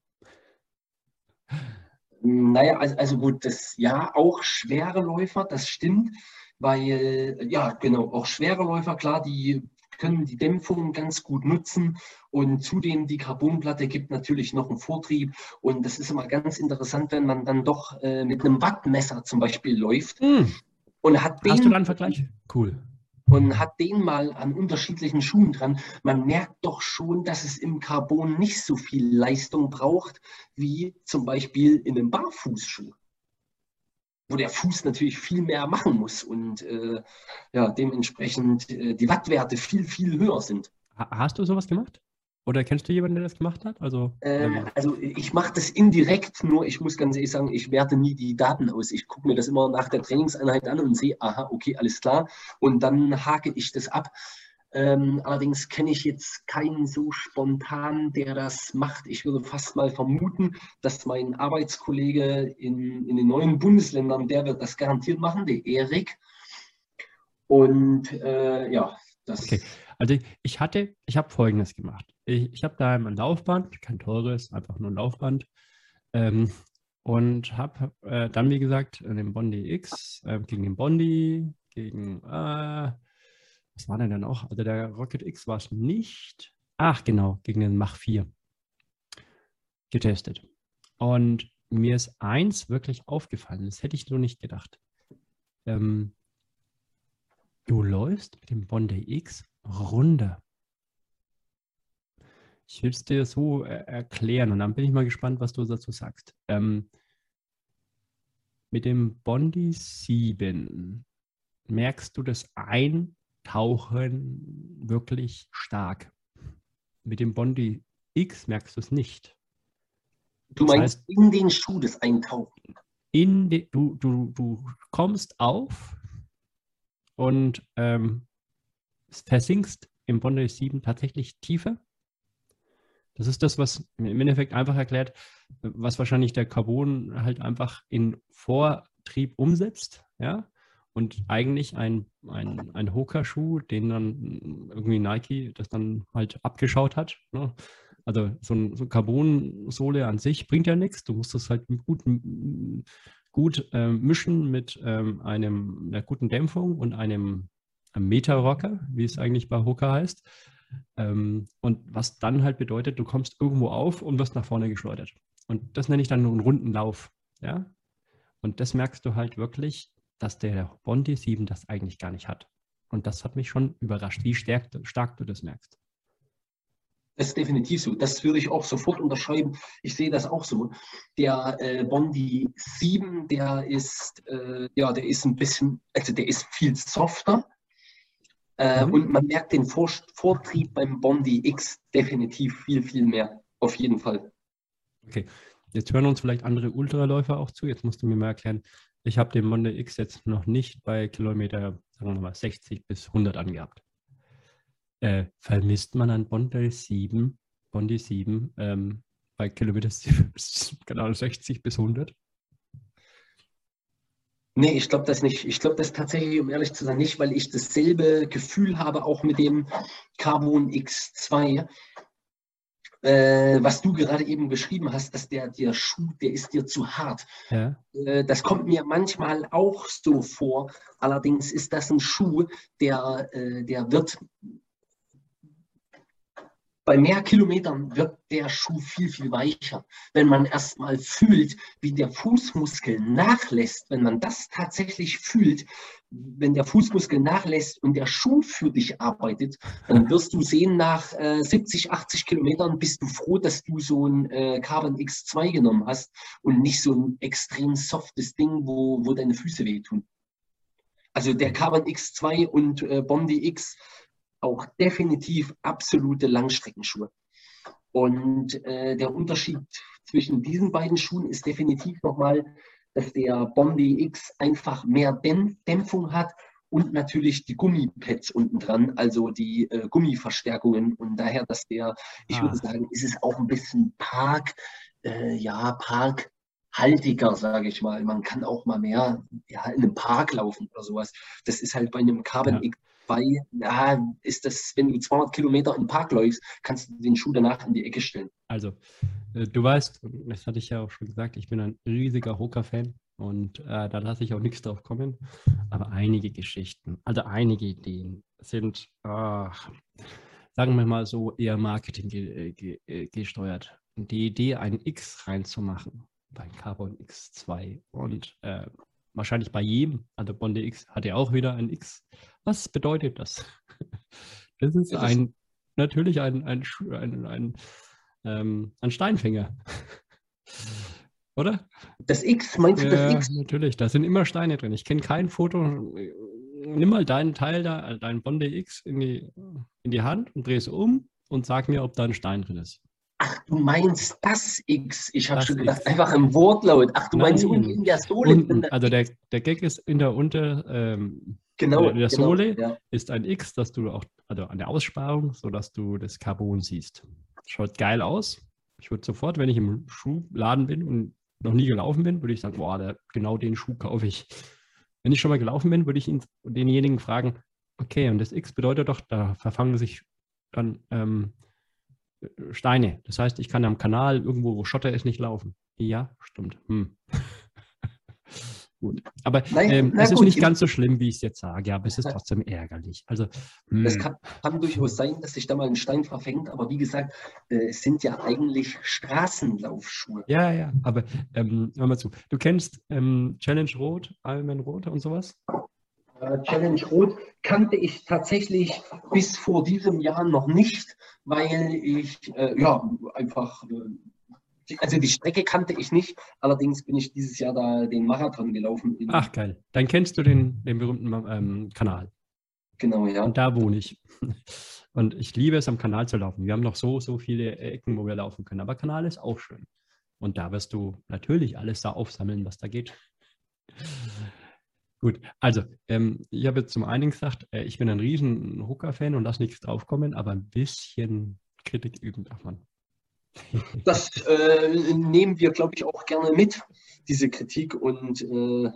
Naja, also, also gut, das ja auch schwere Läufer, das stimmt, weil ja, genau, auch schwere Läufer, klar, die können die Dämpfung ganz gut nutzen und zudem die Carbonplatte gibt natürlich noch einen Vortrieb und das ist immer ganz interessant, wenn man dann doch äh, mit einem Wattmesser zum Beispiel läuft Hm, und hat hast du den da einen Vergleich? Cool. Und hat den mal an unterschiedlichen Schuhen dran, man merkt doch schon, dass es im Carbon nicht so viel Leistung braucht, wie zum Beispiel in einem Barfußschuh, wo der Fuß natürlich viel mehr machen muss und äh, ja, dementsprechend äh, die Wattwerte viel, viel höher sind. Ha- Hast du sowas gemacht? Oder kennst du jemanden, der das gemacht hat? Also, Äh, ähm, also ich mache das indirekt, nur ich muss ganz ehrlich sagen, ich werte nie die Daten aus. Ich gucke mir das immer nach der Trainingseinheit an und sehe, aha, okay, alles klar. Und dann hake ich das ab. Ähm, allerdings kenne ich jetzt keinen so spontan, der das macht. Ich würde fast mal vermuten, dass mein Arbeitskollege in, in den neuen Bundesländern, der wird das garantiert machen, der Erik. Und äh, ja, das Okay. Also ich hatte, ich habe Folgendes gemacht. Ich, ich habe da ein Laufband, kein teures, einfach nur ein Laufband. Ähm, und habe äh, dann, wie gesagt, den Bondi X äh, gegen den Bondi, gegen, äh, was war denn dann auch? Also der Rocket X war es nicht. Ach, genau, gegen den Mach 4 getestet. Und mir ist eins wirklich aufgefallen, das hätte ich so nicht gedacht. Ähm, du läufst mit dem Bondi X runter. Ich will es dir so äh, erklären und dann bin ich mal gespannt, was du dazu sagst. Ähm, mit dem Bondi 7 merkst du das Eintauchen wirklich stark. Mit dem Bondi X merkst du es nicht. du das meinst heißt- in den Schuh das Eintauchen. in de, du, du, du kommst auf und ähm, versinkst im Bondi 7 tatsächlich tiefer. Das ist das, was im Endeffekt einfach erklärt, was wahrscheinlich der Carbon halt einfach in Vortrieb umsetzt, ja. und eigentlich ein, ein, ein Hoka-Schuh, den dann irgendwie Nike das dann halt abgeschaut hat. Ne? Also so, ein, so Carbon-Sohle an sich bringt ja nichts. Du musst das halt gut, gut äh, mischen mit ähm, einem, einer guten Dämpfung und einem, einem Meter-Rocker, wie es eigentlich bei Hoka heißt. Ähm, und was dann halt bedeutet, du kommst irgendwo auf und wirst nach vorne geschleudert. Und das nenne ich dann einen runden Lauf. Ja? Und das merkst du halt wirklich, dass der Bondi 7 das eigentlich gar nicht hat. Und das hat mich schon überrascht, wie stark, stark du das merkst. Das ist definitiv so. Das würde ich auch sofort unterschreiben. Ich sehe das auch so. Der äh, Bondi 7, der ist, äh, ja, der ist ein bisschen, also der ist viel softer. Äh, mhm. Und man merkt den Vor Vortrieb beim Bondi X definitiv viel, viel mehr. Auf jeden Fall. Okay. Jetzt hören uns vielleicht andere Ultraläufer auch zu. Jetzt musst du mir mal erklären, ich habe den Bondi X jetzt noch nicht bei Kilometer, sagen wir mal, 60 bis 100 angehabt. Äh, vermisst man an Bondi 7, Bondi 7 ähm, bei Kilometer genau 60 bis 100? Nee, ich glaube das nicht. Ich glaube das tatsächlich, um ehrlich zu sein, nicht, weil ich dasselbe Gefühl habe, auch mit dem Carbon X2 äh, was du gerade eben beschrieben hast, dass der, der Schuh, der ist dir zu hart. Ja. Äh, das kommt mir manchmal auch so vor. Allerdings ist das ein Schuh, der, äh, der wird bei mehr Kilometern wird der Schuh viel, viel weicher. Wenn man erstmal fühlt, wie der Fußmuskel nachlässt, wenn man das tatsächlich fühlt, wenn der Fußmuskel nachlässt und der Schuh für dich arbeitet, dann wirst du sehen, nach äh, 70, 80 Kilometern bist du froh, dass du so ein äh, Carbon X2 genommen hast und nicht so ein extrem softes Ding, wo, wo deine Füße wehtun. Also der Carbon X2 und äh, Bondi X auch definitiv absolute Langstreckenschuhe. Und äh, der Unterschied zwischen diesen beiden Schuhen ist definitiv nochmal, dass der Bondi X einfach mehr Dämpfung hat und natürlich die Gummipads unten dran, also die äh, Gummiverstärkungen. Und daher, dass der, ich ah. würde sagen, ist es auch ein bisschen Park, äh, ja, Parkhaltiger, sage ich mal. Man kann auch mal mehr ja, in einem Park laufen oder sowas. Das ist halt bei einem Carbon ja. Bei, ja, ist das, wenn du 200 Kilometer im Park läufst, kannst du den Schuh danach in die Ecke stellen. Also, äh, du weißt, das hatte ich ja auch schon gesagt, ich bin ein riesiger Hoka-Fan und äh, da lasse ich auch nichts drauf kommen. Aber einige Geschichten, also einige Ideen sind, ach, sagen wir mal so, eher Marketing ge ge äh, gesteuert. Die Idee, ein X reinzumachen, beim Carbon X2 und äh, wahrscheinlich bei jedem, also Bonde X hat ja auch wieder ein X. Was bedeutet das? Das ist ein, natürlich ein, ein, ein, ein, ähm, ein Steinfänger. Oder? Das X, meinst du das X? Natürlich, da sind immer Steine drin. Ich kenne kein Foto. Nimm mal deinen Teil da, dein Bonde X in die, in die Hand und dreh es um und sag mir, ob da ein Stein drin ist. Ach, du meinst das X. Ich habe schon gedacht, X. einfach im Wortlaut. Ach, du Nein. meinst unten in der Sohle. Unten. Also der, der Gag ist in der Unter, ähm, genau, in der genau, Sohle ja. ist ein X, dass du auch, also an der Aussparung, sodass du das Carbon siehst. Schaut geil aus. Ich würde sofort, wenn ich im Schuhladen bin und noch nie gelaufen bin, würde ich sagen, boah, der, genau den Schuh kaufe ich. Wenn ich schon mal gelaufen bin, würde ich ihn, denjenigen fragen, okay, und das X bedeutet doch, da verfangen sich dann ähm, Steine. Das heißt, ich kann am Kanal irgendwo, wo Schotter ist, nicht laufen. Ja, stimmt. Hm. gut. Aber nein, ähm, es ist gut, nicht ganz so schlimm, wie ich es jetzt sage, aber es ist trotzdem ärgerlich. Also, es hm. kann, kann, durchaus sein, dass sich da mal ein Stein verfängt, aber wie gesagt, äh, es sind ja eigentlich Straßenlaufschuhe. Ja, ja, aber ähm, hör mal zu. Du kennst ähm, Challenge Rot, Ironman Rot und sowas? Äh, Challenge Rot kannte ich tatsächlich bis vor diesem Jahr noch nicht, weil ich äh, ja einfach, äh, also die Strecke kannte ich nicht, allerdings bin ich dieses Jahr da den Marathon gelaufen. Ach geil, dann kennst du den, den berühmten ähm, Kanal. Genau, ja. Und da wohne ich. Und ich liebe es, am Kanal zu laufen. Wir haben noch so, so viele Ecken, wo wir laufen können. Aber Kanal ist auch schön. Und da wirst du natürlich alles da aufsammeln, was da geht. Gut, also ähm, ich habe jetzt zum einen gesagt, äh, ich bin ein riesen Hooker-Fan und lasse nichts draufkommen, aber ein bisschen Kritik üben darf man. Das äh, nehmen wir, glaube ich, auch gerne mit, diese Kritik. Und äh,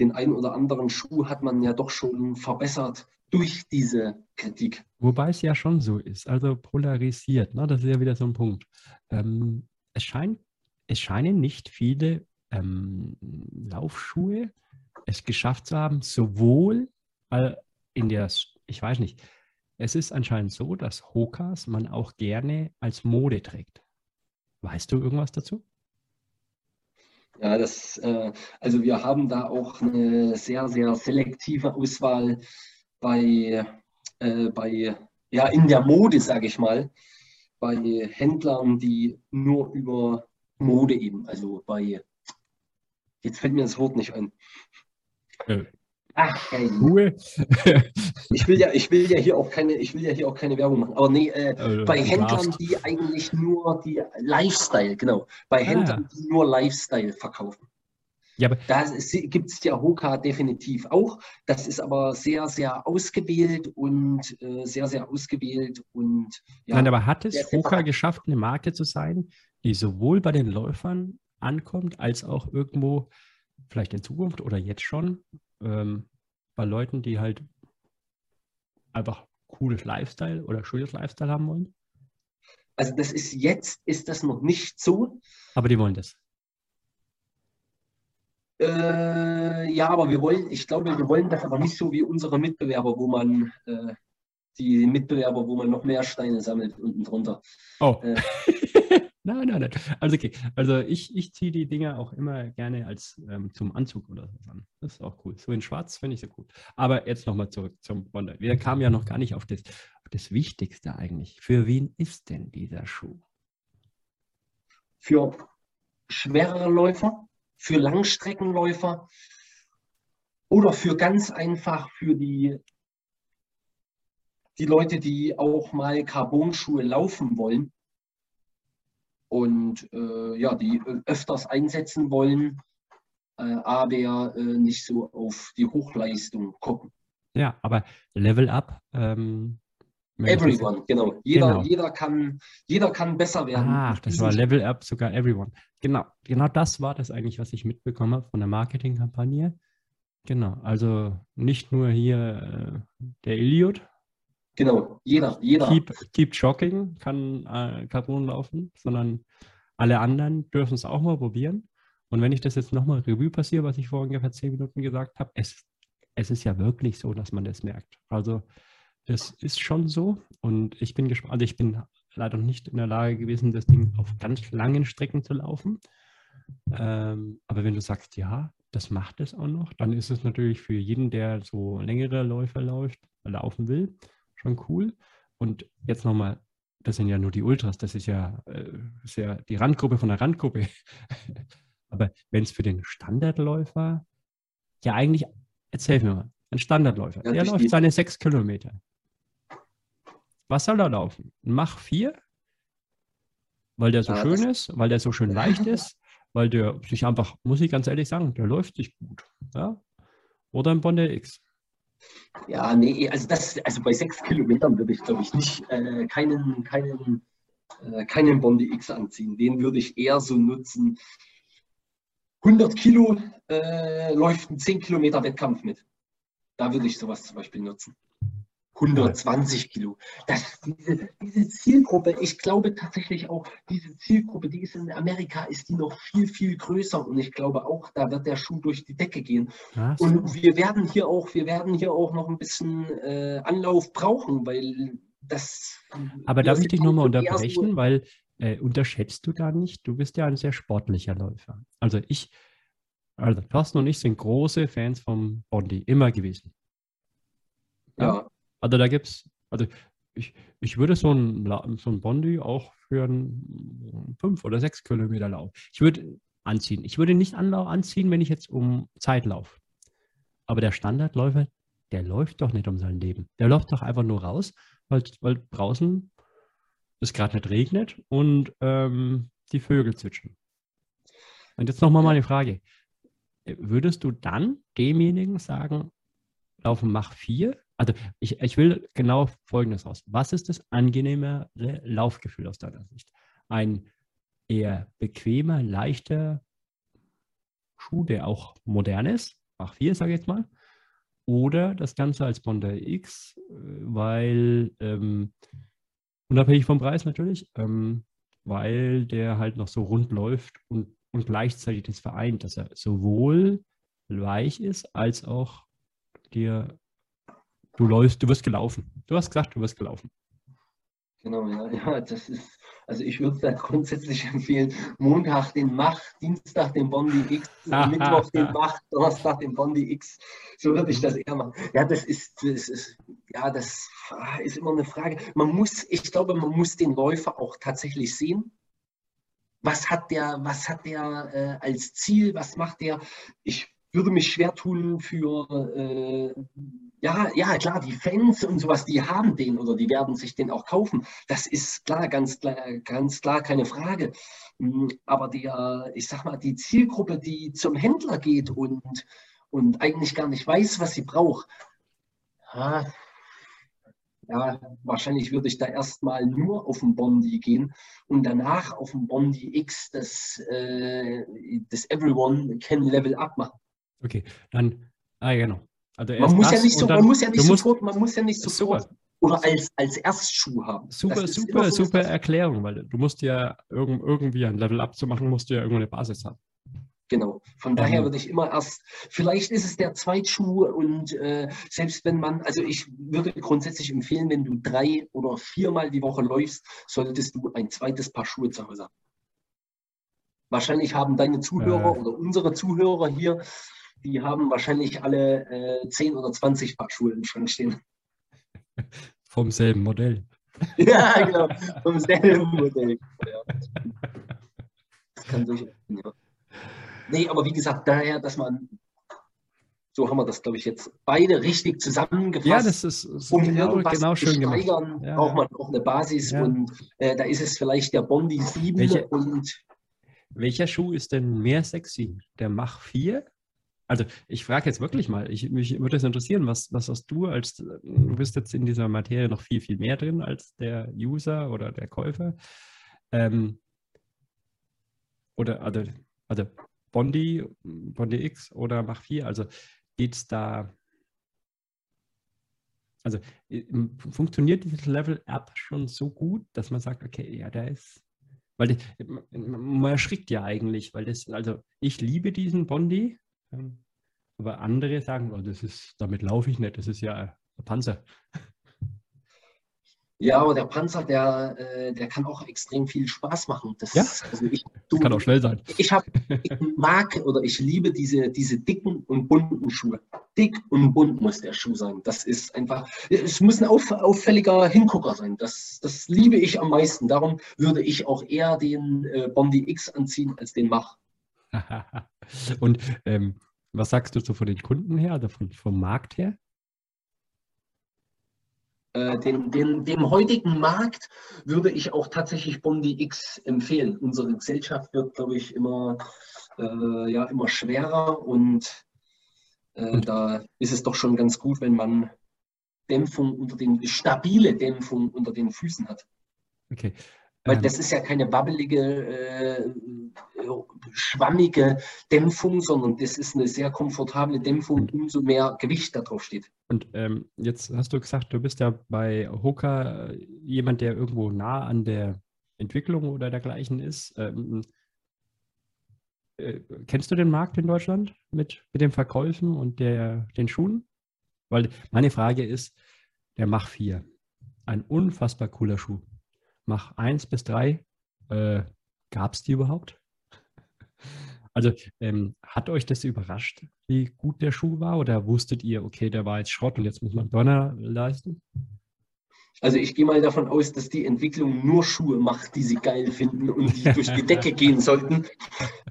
den einen oder anderen Schuh hat man ja doch schon verbessert durch diese Kritik. Wobei es ja schon so ist, also polarisiert, ne? das ist ja wieder so ein Punkt. Ähm, es, scheint, es scheinen nicht viele ähm, Laufschuhe es geschafft zu haben, sowohl äh, in der, ich weiß nicht, es ist anscheinend so, dass Hokas man auch gerne als Mode trägt. Weißt du irgendwas dazu? Ja, das, äh, also wir haben da auch eine sehr, sehr selektive Auswahl bei, äh, bei ja, in der Mode, sage ich mal, bei Händlern, die nur über Mode eben, also bei, jetzt fällt mir das Wort nicht ein. Äh, Ach, ey. Ruhe. ich will ja, ich will ja hier auch keine, ich will ja hier auch keine Werbung machen. Aber nee, äh, also, bei Händlern, darfst. die eigentlich nur die Lifestyle, genau, bei ah. Händlern, die nur Lifestyle verkaufen. Ja, da gibt es ja Hoka definitiv auch. Das ist aber sehr, sehr ausgewählt und äh, sehr, sehr ausgewählt und ja, Nein, aber hat es Hoka geschafft, eine Marke zu sein, die sowohl bei den Läufern ankommt, als auch irgendwo vielleicht in Zukunft oder jetzt schon ähm, bei Leuten, die halt einfach cooles Lifestyle oder schönes Lifestyle haben wollen? Also das ist jetzt, ist das noch nicht so. Aber die wollen das. Äh, ja, aber wir wollen, ich glaube, wir wollen das aber nicht so wie unsere Mitbewerber, wo man äh, die Mitbewerber, wo man noch mehr Steine sammelt unten drunter. Oh. Äh, Nein, nein, nein. Also okay. Also ich, ich ziehe die Dinger auch immer gerne als ähm, zum Anzug oder so an. Das ist auch cool. So in Schwarz finde ich so cool. Aber jetzt nochmal zurück zum Bondi. Wir kamen ja noch gar nicht auf das, auf das Wichtigste eigentlich. Für wen ist denn dieser Schuh? Für schwerere Läufer, für Langstreckenläufer oder für ganz einfach für die, die Leute, die auch mal Carbon-Schuhe laufen wollen und äh, ja, die äh, öfters einsetzen wollen, äh, aber äh, nicht so auf die Hochleistung gucken. Ja, aber Level Up. Ähm, everyone, genau. Jeder, genau. Jeder, kann, jeder kann besser werden. Ach, das war Level Up, sogar Everyone. Genau, genau das war das eigentlich, was ich mitbekomme von der Marketingkampagne. Genau, also nicht nur hier äh, der Eliot, Genau, jeder, jeder. Keep, keep Jogging kann äh, Carbon laufen, sondern alle anderen dürfen es auch mal probieren. Und wenn ich das jetzt nochmal Revue passiere, was ich vor ungefähr zehn Minuten gesagt habe, es, es ist ja wirklich so, dass man das merkt. Also das ist schon so. Und ich bin gespannt, also ich bin leider nicht in der Lage gewesen, das Ding auf ganz langen Strecken zu laufen. Ähm, aber wenn du sagst, ja, das macht es auch noch, dann ist es natürlich für jeden, der so längere Läufe läuft, laufen will, schon cool. Und jetzt nochmal, das sind ja nur die Ultras, das ist ja, äh, ist ja die Randgruppe von der Randgruppe. Aber wenn es für den Standardläufer, ja eigentlich, erzähl mir mal, ein Standardläufer, ja, der läuft seine sechs Kilometer. Was soll er laufen? Mach vier, weil der so ja, schön ist, weil der so schön leicht ist, weil der sich einfach, muss ich ganz ehrlich sagen, der läuft sich gut. Ja? Oder ein Bonde X. Ja, nee, also das, also bei sechs Kilometern würde ich, glaube ich, nicht äh, keinen, keinen, äh, keinen Bondi X anziehen. Den würde ich eher so nutzen. 100 Kilo äh, läuft ein 10 Kilometer Wettkampf mit. Da würde ich sowas zum Beispiel nutzen. 120 Kilo. Das, diese, diese Zielgruppe, ich glaube tatsächlich auch, diese Zielgruppe, die ist in Amerika, ist die noch viel, viel größer. Und ich glaube auch, da wird der Schuh durch die Decke gehen. Was? Und wir werden hier auch, wir werden hier auch noch ein bisschen äh, Anlauf brauchen, weil das. Aber darf ich dich nochmal unterbrechen, weil äh, unterschätzt du da nicht? Du bist ja ein sehr sportlicher Läufer. Also ich, also Thorsten und ich sind große Fans vom Bondi, immer gewesen. Ja. Also da gibt es, also ich, ich würde so ein, so ein Bondi auch für einen 5 oder 6 Kilometer Lauf. Ich würde anziehen. Ich würde nicht anziehen, wenn ich jetzt um Zeit laufe. Aber der Standardläufer, der läuft doch nicht um sein Leben. Der läuft doch einfach nur raus, weil, weil draußen es gerade nicht regnet und ähm, die Vögel zwitschern. Und jetzt nochmal meine Frage. Würdest du dann demjenigen sagen, laufen mach 4 also ich, ich will genau Folgendes raus. Was ist das angenehmere Laufgefühl aus deiner Sicht? Ein eher bequemer, leichter Schuh, der auch modern ist, Mach 4, sage ich jetzt mal. Oder das Ganze als Bondi X, äh, weil ähm, unabhängig vom Preis natürlich, ähm, weil der halt noch so rund läuft und, und gleichzeitig das vereint, dass er sowohl weich ist, als auch dir, du läufst, du wirst gelaufen. Du hast gesagt, du wirst gelaufen. Genau, ja, ja, das ist, also ich würde da grundsätzlich empfehlen, Montag den Mach, Dienstag den Bondi X, Mittwoch den Mach, Donnerstag den Bondi X. So würde ich das eher machen. Ja, das ist, das ist, ja, das ist immer eine Frage. Man muss, ich glaube, man muss den Läufer auch tatsächlich sehen. Was hat der, was hat der äh, als Ziel? Was macht der? Ich würde mich schwer tun für, äh, ja, ja, klar, die Fans und sowas, die haben den oder die werden sich den auch kaufen. Das ist klar, ganz klar, ganz klar, keine Frage. Hm, aber der, ich sag mal, die Zielgruppe, die zum Händler geht und, und eigentlich gar nicht weiß, was sie braucht, ja, ja, wahrscheinlich würde ich da erstmal nur auf den Bondi gehen und danach auf den Bondi X das, äh, das Everyone Can Level Up machen. Okay, dann, ah genau. Also man, muss ja nicht so, dann, man muss ja nicht sofort, man muss ja nicht sofort super. oder als, als Erstschuh haben. Super, super, so, super Erklärung, weil du musst ja irgend, irgendwie ein Level up zu machen, musst du ja irgendeine Basis haben. Genau. Von daher ähm. würde ich immer erst, vielleicht ist es der Zweitschuh und äh, selbst wenn man, also ich würde grundsätzlich empfehlen, wenn du drei oder viermal die Woche läufst, solltest du ein zweites Paar Schuhe zu Hause haben. Wahrscheinlich haben deine Zuhörer äh. oder unsere Zuhörer hier die haben wahrscheinlich alle äh, 10 oder 20 Paar Schuhe im Schrank stehen. Vom selben Modell. ja, genau. Vom selben Modell. Ja. Das kann durchaus sein, ja. Nee, aber wie gesagt, daher, dass man, so haben wir das, glaube ich, jetzt beide richtig zusammengefasst. Ja, das ist, ist um genau, genau schön steigern, ja, braucht man auch eine Basis ja. und äh, da ist es vielleicht der Bondi 7 Welche, und welcher Schuh ist denn mehr sexy? Der Mach 4 also ich frage jetzt wirklich mal, ich, mich würde es interessieren, was, was hast du als, du bist jetzt in dieser Materie noch viel, viel mehr drin als der User oder der Käufer. Ähm, oder also, also Bondi, Bondi X oder Mach 4, also geht es da, also funktioniert dieses Level-Up schon so gut, dass man sagt, okay, ja, der ist, weil man erschrickt ja eigentlich, weil das, also ich liebe diesen Bondi, aber andere sagen, oh, das ist, damit laufe ich nicht, das ist ja ein Panzer. Ja, aber der Panzer, der, äh, der kann auch extrem viel Spaß machen. Das, ja, also ich, du, kann auch schnell sein. Ich, hab, ich mag oder ich liebe diese, diese dicken und bunten Schuhe. Dick und bunt muss der Schuh sein. Das ist einfach, es muss ein auf, auffälliger Hingucker sein. Das, das liebe ich am meisten. Darum würde ich auch eher den äh, Bondi X anziehen als den Mach. Und ähm, was sagst du so von den Kunden her, oder von, vom Markt her? Äh, den, den, dem heutigen Markt würde ich auch tatsächlich Bondi X empfehlen. Unsere Gesellschaft wird, glaube ich, immer, äh, ja, immer schwerer und, äh, und da ist es doch schon ganz gut, wenn man Dämpfung unter den, stabile Dämpfung unter den Füßen hat. Okay. Weil ähm, das ist ja keine wabbelige, äh, schwammige Dämpfung, sondern das ist eine sehr komfortable Dämpfung, umso mehr Gewicht da drauf steht. Und ähm, jetzt hast du gesagt, du bist ja bei Hoka äh, jemand, der irgendwo nah an der Entwicklung oder dergleichen ist. Ähm, äh, kennst du den Markt in Deutschland mit, mit den Verkäufen und der, den Schuhen? Weil meine Frage ist, der Mach 4, ein unfassbar cooler Schuh. Mach 1 bis 3, äh, gab es die überhaupt? Also ähm, hat euch das überrascht, wie gut der Schuh war? Oder wusstet ihr, okay, der war jetzt Schrott und jetzt muss man Donner leisten? Also ich gehe mal davon aus, dass die Entwicklung nur Schuhe macht, die sie geil finden und die durch die Decke gehen sollten.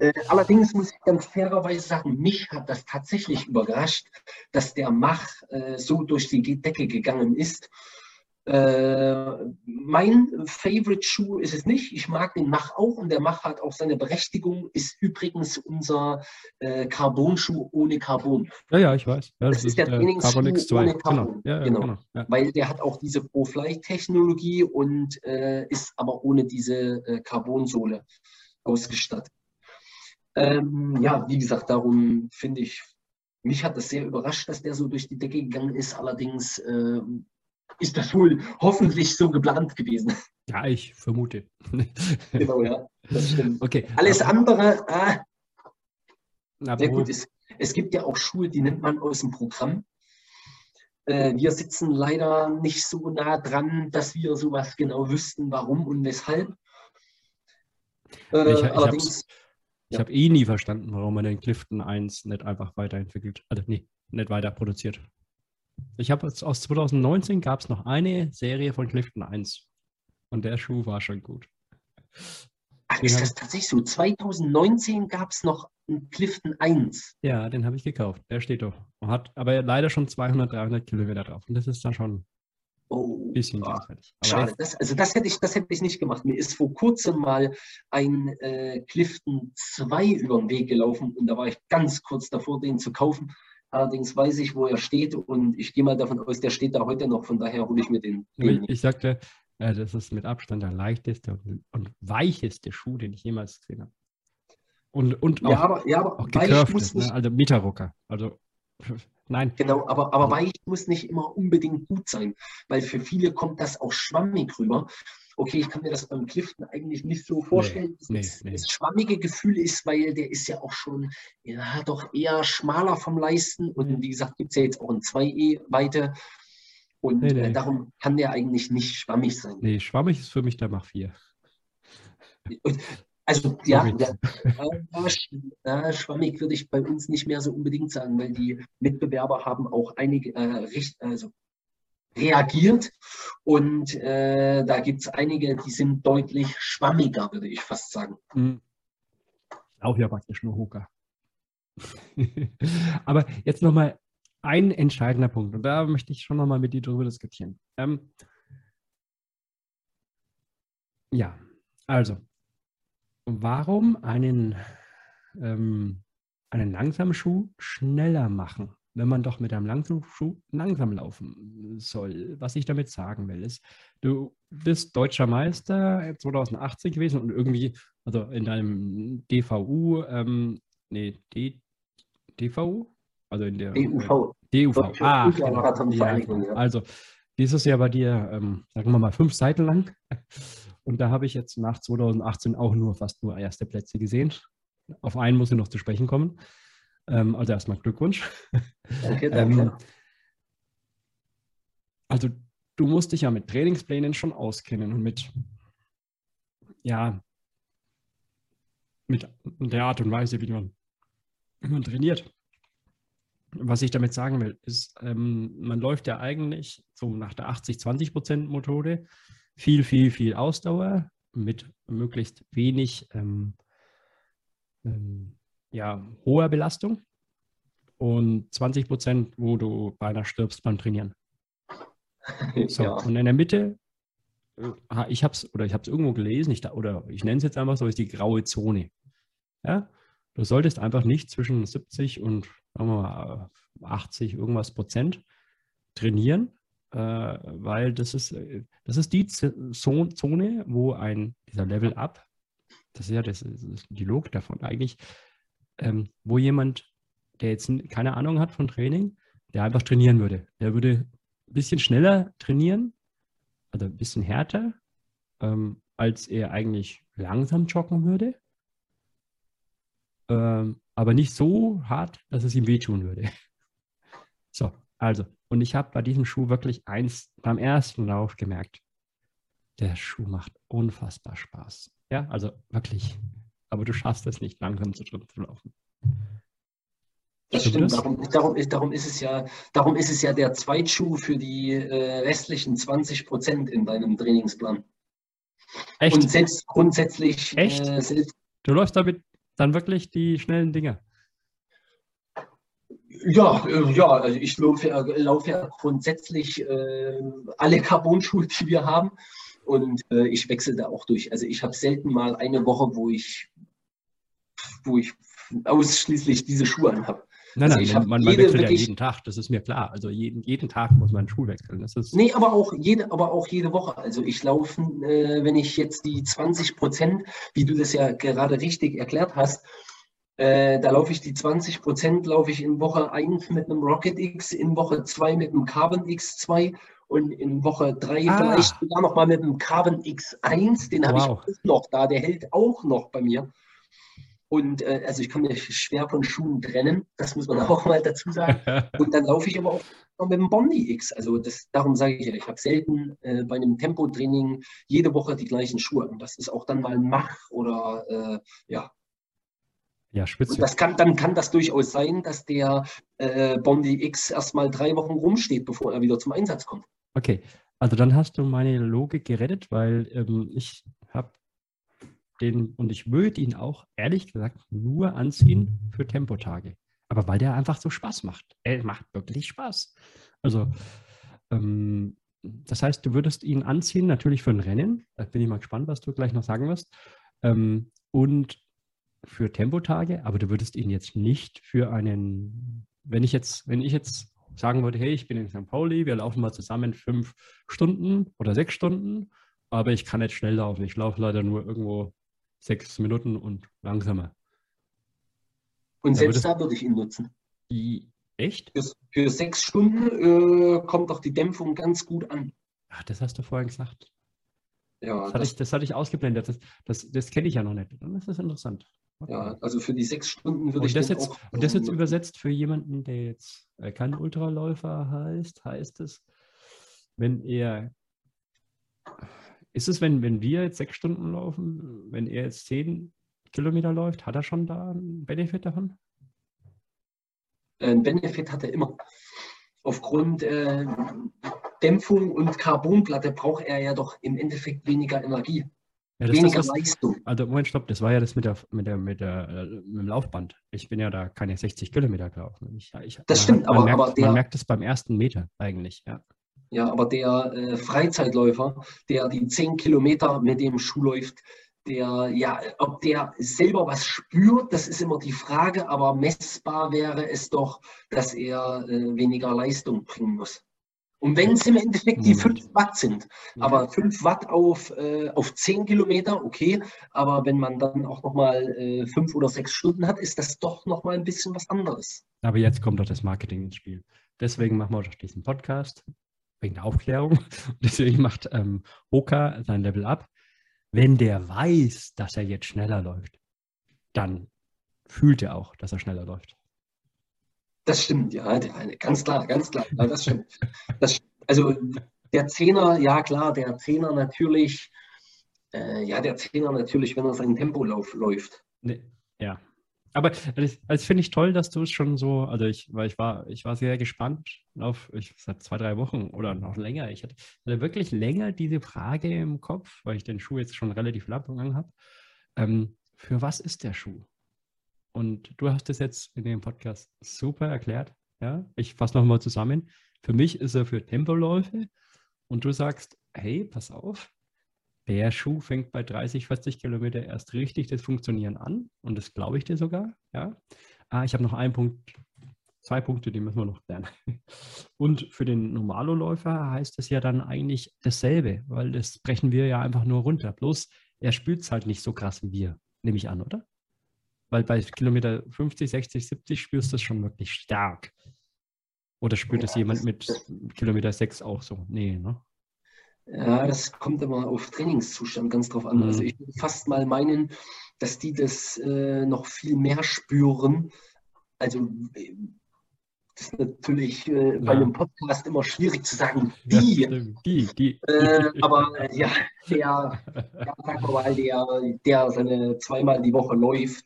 Äh, allerdings muss ich ganz fairerweise sagen, mich hat das tatsächlich überrascht, dass der Mach äh, so durch die Decke gegangen ist. Äh, mein Favorite-Schuh ist es nicht. Ich mag den Mach auch und der Mach hat auch seine Berechtigung. Ist übrigens unser äh, Carbon-Schuh ohne Carbon. Ja, ja, ich weiß. Ja, das, das, ist der Trainingsschuh ohne genau. Carbon. Genau. Ja, genau. genau. Ja. Weil der hat auch diese Pro-Flight-Technologie und äh, ist aber ohne diese äh, Carbon-Sohle ausgestattet. Ähm, ja, wie gesagt, darum finde ich mich hat das sehr überrascht, dass der so durch die Decke gegangen ist. Allerdings äh, ist das wohl hoffentlich so geplant gewesen. Ja, ich vermute. genau, ja. Das stimmt. Okay. Alles andere, ah, ja wo- gut, es, es gibt ja auch Schulen, die nimmt man aus dem Programm. Äh, wir sitzen leider nicht so nah dran, dass wir sowas genau wüssten, warum und weshalb. Äh, Ich- ich allerdings, Ich habe eh nie verstanden, warum man den Clifton 1 nicht einfach weiterentwickelt. Also nee, nicht weiter produziert. Ich habe aus 2019 gab es noch eine Serie von Clifton 1. Und der Schuh war schon gut. ach, den ist das tatsächlich so? 2019 gab es noch einen Clifton 1. Ja, den habe ich gekauft. Der steht doch. Hat aber leider schon 200, 300 Kilometer drauf. Und das ist dann schon Oh, ein bisschen. Aber Schade, das, also das hätte, ich, das hätte ich nicht gemacht. Mir ist vor kurzem mal ein äh, Clifton 2 über den Weg gelaufen und da war ich ganz kurz davor, den zu kaufen. Allerdings weiß ich, wo er steht und ich gehe mal davon aus, der steht da heute noch. Von daher hole ich mir den. Den ich, sagte, äh, das ist mit Abstand der leichteste und, weicheste Schuh, den ich jemals gesehen habe. Und, und auch, ja, aber, ja, aber auch weich muss ist, nicht, ne? also Mieterrucker. Also nein, genau, aber, aber weich muss nicht immer unbedingt gut sein, weil für viele kommt das auch schwammig rüber. Okay, ich kann mir das beim Clifton eigentlich nicht so vorstellen, dass nee, das, nee. das schwammige Gefühl ist, weil der ist ja auch schon ja, doch eher schmaler vom Leisten und Mhm. wie gesagt, gibt es ja jetzt auch in 2E-Weite und Nee, nee. Äh, darum kann der eigentlich nicht schwammig sein. nee, schwammig ist für mich der Mach 4. Und, also ja, ja, äh, äh, schwammig würde ich bei uns nicht mehr so unbedingt sagen, weil die Mitbewerber haben auch einige äh, richt, also reagiert und äh, da gibt es einige, die sind deutlich schwammiger, würde ich fast sagen. Mhm. Auch ja praktisch nur Hoka. Aber jetzt nochmal ein entscheidender Punkt und da möchte ich schon nochmal mit dir drüber diskutieren. Ähm, ja, also, warum einen, ähm, einen langsamen Schuh schneller machen, wenn man doch mit einem langsamen Schuh langsam laufen soll? Was ich damit sagen will, ist, du bist deutscher Meister 2018 gewesen und irgendwie, also in deinem DVU, ähm, nee, D, DVU? Also in der DUV, DUV. Deutsche Ah, genau. ja. Also dieses Jahr bei dir, ähm, sagen wir mal, fünf Seiten lang. Und da habe ich jetzt nach 2018 auch nur fast nur erste Plätze gesehen. Auf einen muss ich noch zu sprechen kommen. Ähm, also erstmal Glückwunsch. danke, danke. Ähm, also du musst dich ja mit Trainingsplänen schon auskennen und mit, ja, mit der Art und Weise, wie man, wie man trainiert. Was ich damit sagen will, ist, ähm, man läuft ja eigentlich so nach der 80-20%-Methode viel, viel, viel Ausdauer mit möglichst wenig ähm, ähm, ja, hoher Belastung und 20 Prozent, wo du beinahe stirbst beim Trainieren. So, ja. und in der Mitte, äh, ich habe es oder ich habe es irgendwo gelesen, ich, oder ich nenne es jetzt einfach so, ist die graue Zone. Ja? Du solltest einfach nicht zwischen 70 und sagen wir mal, 80 irgendwas Prozent trainieren, äh, weil das ist, äh, das ist die Zone, wo ein dieser Level Up, das ist ja das, das ist die Logik davon eigentlich, ähm, wo jemand, der jetzt keine Ahnung hat von Training, der einfach trainieren würde. Der würde ein bisschen schneller trainieren, also ein bisschen härter, ähm, als er eigentlich langsam joggen würde. Ähm, aber nicht so hart, dass es ihm wehtun würde. So, also, und ich habe bei diesem Schuh wirklich eins beim ersten Lauf gemerkt. Der Schuh macht unfassbar Spaß. Ja, also wirklich. Aber du schaffst es nicht, langsam zu drin zu laufen. Das Stimmt darum, darum, ist, darum, ist es ja, darum ist es ja der Zweitschuh für die äh, restlichen 20 Prozent in deinem Trainingsplan. Echt? Und selbst grundsätzlich, Echt? Äh, selbst, Du läufst damit dann wirklich die schnellen Dinger. ja, äh, ja, also ich laufe ja, laufe ja grundsätzlich äh, alle Carbon-Schuhe, die wir haben. Und äh, ich wechsle da auch durch. Also ich habe selten mal eine Woche, wo ich, wo ich ausschließlich diese Schuhe anhabe. Nein, Also nein, ich man, man, wechselt ja jeden Tag, das ist mir klar. Also jeden, jeden Tag muss man Schuh wechseln. Das ist, Nee, aber auch jede, aber auch jede Woche. Also ich laufe, äh, wenn ich jetzt die 20 Prozent, wie du das ja gerade richtig erklärt hast, Äh, da laufe ich die 20 Prozent, laufe ich in Woche 1 mit einem Rocket X, in Woche 2 mit einem Carbon X2 und in Woche 3 ah. vielleicht sogar noch mal mit einem Carbon X1. Den habe wow. ich auch noch da, der hält auch noch bei mir. Und äh, also ich kann mich schwer von Schuhen trennen, das muss man auch mal dazu sagen. Und dann laufe ich aber auch mit dem Bondi X. Also das, darum sage ich ja, ich habe selten äh, bei einem Tempotraining jede Woche die gleichen Schuhe. Und das ist auch dann mal ein Mach oder äh, ja. Ja, spitze. Und das kann, dann kann das durchaus sein, dass der äh, Bondi X erstmal drei Wochen rumsteht, bevor er wieder zum Einsatz kommt. Okay, also dann hast du meine Logik gerettet, weil ähm, ich habe den, und ich würde ihn auch ehrlich gesagt nur anziehen für Tempotage. Aber weil der einfach so Spaß macht. Er macht wirklich Spaß. Also, ähm, das heißt, du würdest ihn anziehen, natürlich für ein Rennen. Da bin ich mal gespannt, was du gleich noch sagen wirst. Ähm, und für Tempotage, aber du würdest ihn jetzt nicht für einen, wenn ich jetzt, wenn ich jetzt sagen würde, hey, ich bin in St. Pauli, wir laufen mal zusammen fünf Stunden oder sechs Stunden, aber ich kann nicht schnell laufen. Ich laufe leider nur irgendwo sechs Minuten und langsamer. Und selbst da würde ich ihn nutzen. Die, echt? Für, für sechs Stunden äh, kommt doch die Dämpfung ganz gut an. Ach, das hast du vorhin gesagt. Ja, das, hatte ich, das hatte ich ausgeblendet. Das, das, das kenne ich ja noch nicht. Das ist interessant. Okay. Ja, also für die sechs Stunden würde ich das jetzt, auch, Und das jetzt übersetzt für jemanden, der jetzt äh, kein Ultraläufer heißt, heißt es, wenn er ist es, wenn, wenn wir jetzt sechs Stunden laufen, wenn er jetzt zehn Kilometer läuft, hat er schon da einen Benefit davon? Ein Benefit hat er immer. Aufgrund äh, Dämpfung und Carbonplatte braucht er ja doch im Endeffekt weniger Energie. Ja, weniger das, Leistung. Also Moment, stopp, das war ja das mit, der, mit, der, mit, der, äh, mit dem Laufband. Ich bin ja da keine 60 Kilometer gelaufen. Ich, ich, das stimmt, man aber, merkt, aber der, man merkt es beim ersten Meter eigentlich, ja. Ja, aber der äh, Freizeitläufer, der die 10 Kilometer mit dem Schuh läuft, der, ja, ob der selber was spürt, das ist immer die Frage, aber messbar wäre es doch, dass er äh, weniger Leistung bringen muss. Und wenn es im Endeffekt die 5 Watt sind, aber 5 Watt auf, äh, auf 10 Kilometer, okay, aber wenn man dann auch nochmal äh, 5 oder 6 Stunden hat, ist das doch nochmal ein bisschen was anderes. Aber jetzt kommt doch das Marketing ins Spiel. Deswegen machen wir doch diesen Podcast wegen der Aufklärung. Deswegen macht ähm, Oka sein Level up. Wenn der weiß, dass er jetzt schneller läuft, dann fühlt er auch, dass er schneller läuft. Das stimmt, ja, ganz klar, ganz klar. Ja, das stimmt. Das, also der Zehner, ja klar, der Zehner natürlich, äh, ja, der Zehner natürlich, wenn er seinen Tempolauf läuft. Nee, ja, aber das, das finde ich toll, dass du es schon so, also ich, weil ich war, ich war sehr gespannt auf, ich seit zwei, drei Wochen oder noch länger. Ich hatte, hatte, wirklich länger diese Frage im Kopf, weil ich den Schuh jetzt schon relativ lang habe. Ähm, für was ist der Schuh? Und du hast es jetzt in dem Podcast super erklärt. Ja, ich fasse nochmal zusammen. Für mich ist er für Tempoläufe und du sagst, hey, pass auf, der Schuh fängt bei 30, 40 Kilometer erst richtig das Funktionieren an und das glaube ich dir sogar. Ja. Ah, ich habe noch einen Punkt, zwei Punkte, die müssen wir noch lernen. Und für den Normalo-Läufer heißt es ja dann eigentlich dasselbe, weil das brechen wir ja einfach nur runter. Bloß er spürt es halt nicht so krass wie wir, nehme ich an, oder? Weil bei Kilometer 50, 60, 70 spürst du es schon wirklich stark. Oder spürt es jemand mit Kilometer 6 auch so? Nee, ne? Ja, das kommt immer auf Trainingszustand ganz drauf an. Also mhm. Also ich würde fast mal meinen, dass die das äh, noch viel mehr spüren. Also das ist natürlich äh, ja. bei einem Podcast immer schwierig zu sagen, die. Ja, die, die. Äh, aber ja, der, ja, mal, der, der seine zweimal die Woche läuft,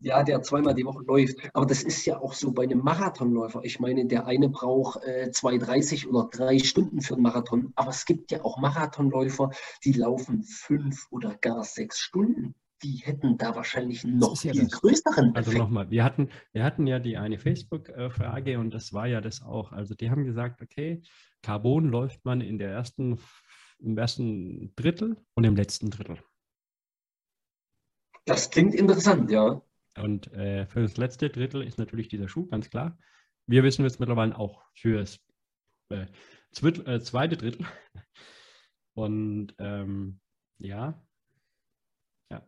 ja, der zweimal die Woche läuft. Aber das ist ja auch so bei einem Marathonläufer. Ich meine, der eine braucht äh, 2,30 oder drei Stunden für einen Marathon. Aber es gibt ja auch Marathonläufer, die laufen fünf oder gar sechs Stunden. Die hätten da wahrscheinlich noch viel ja größeren Also nochmal, wir hatten, wir hatten ja die eine Facebook-Frage und das war ja das auch. Also die haben gesagt, okay, Carbon läuft man in der ersten, im ersten Drittel und im letzten Drittel. Das klingt interessant, ja. Und äh, für das letzte Drittel ist natürlich dieser Schuh, ganz klar. Wir wissen jetzt mittlerweile auch für das äh, äh, zweite Drittel. Und ähm, ja, Ja.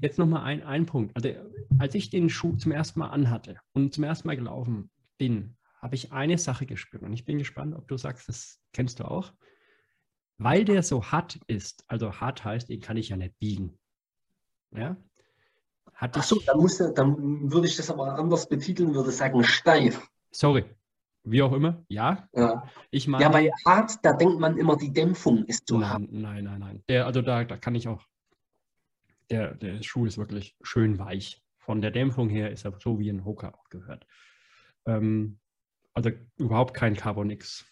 Jetzt nochmal ein, ein Punkt. Also, als ich den Schuh zum ersten Mal anhatte und zum ersten Mal gelaufen bin, habe ich eine Sache gespürt. Und ich bin gespannt, ob du sagst, das kennst du auch. Weil der so hart ist, also hart heißt, den kann ich ja nicht biegen. Ja? Hatte Ach so, dann, musste, dann würde ich das aber anders betiteln, würde sagen steif. Sorry, wie auch immer, ja. Ja, ich meine, ja bei hart, da denkt man immer, die Dämpfung ist zu nein, hart. Nein, nein, nein. Der, also da, da kann ich auch. Der, der Schuh ist wirklich schön weich. Von der Dämpfung her ist er so wie ein Hoka auch gehört. Ähm, also überhaupt kein Carbon X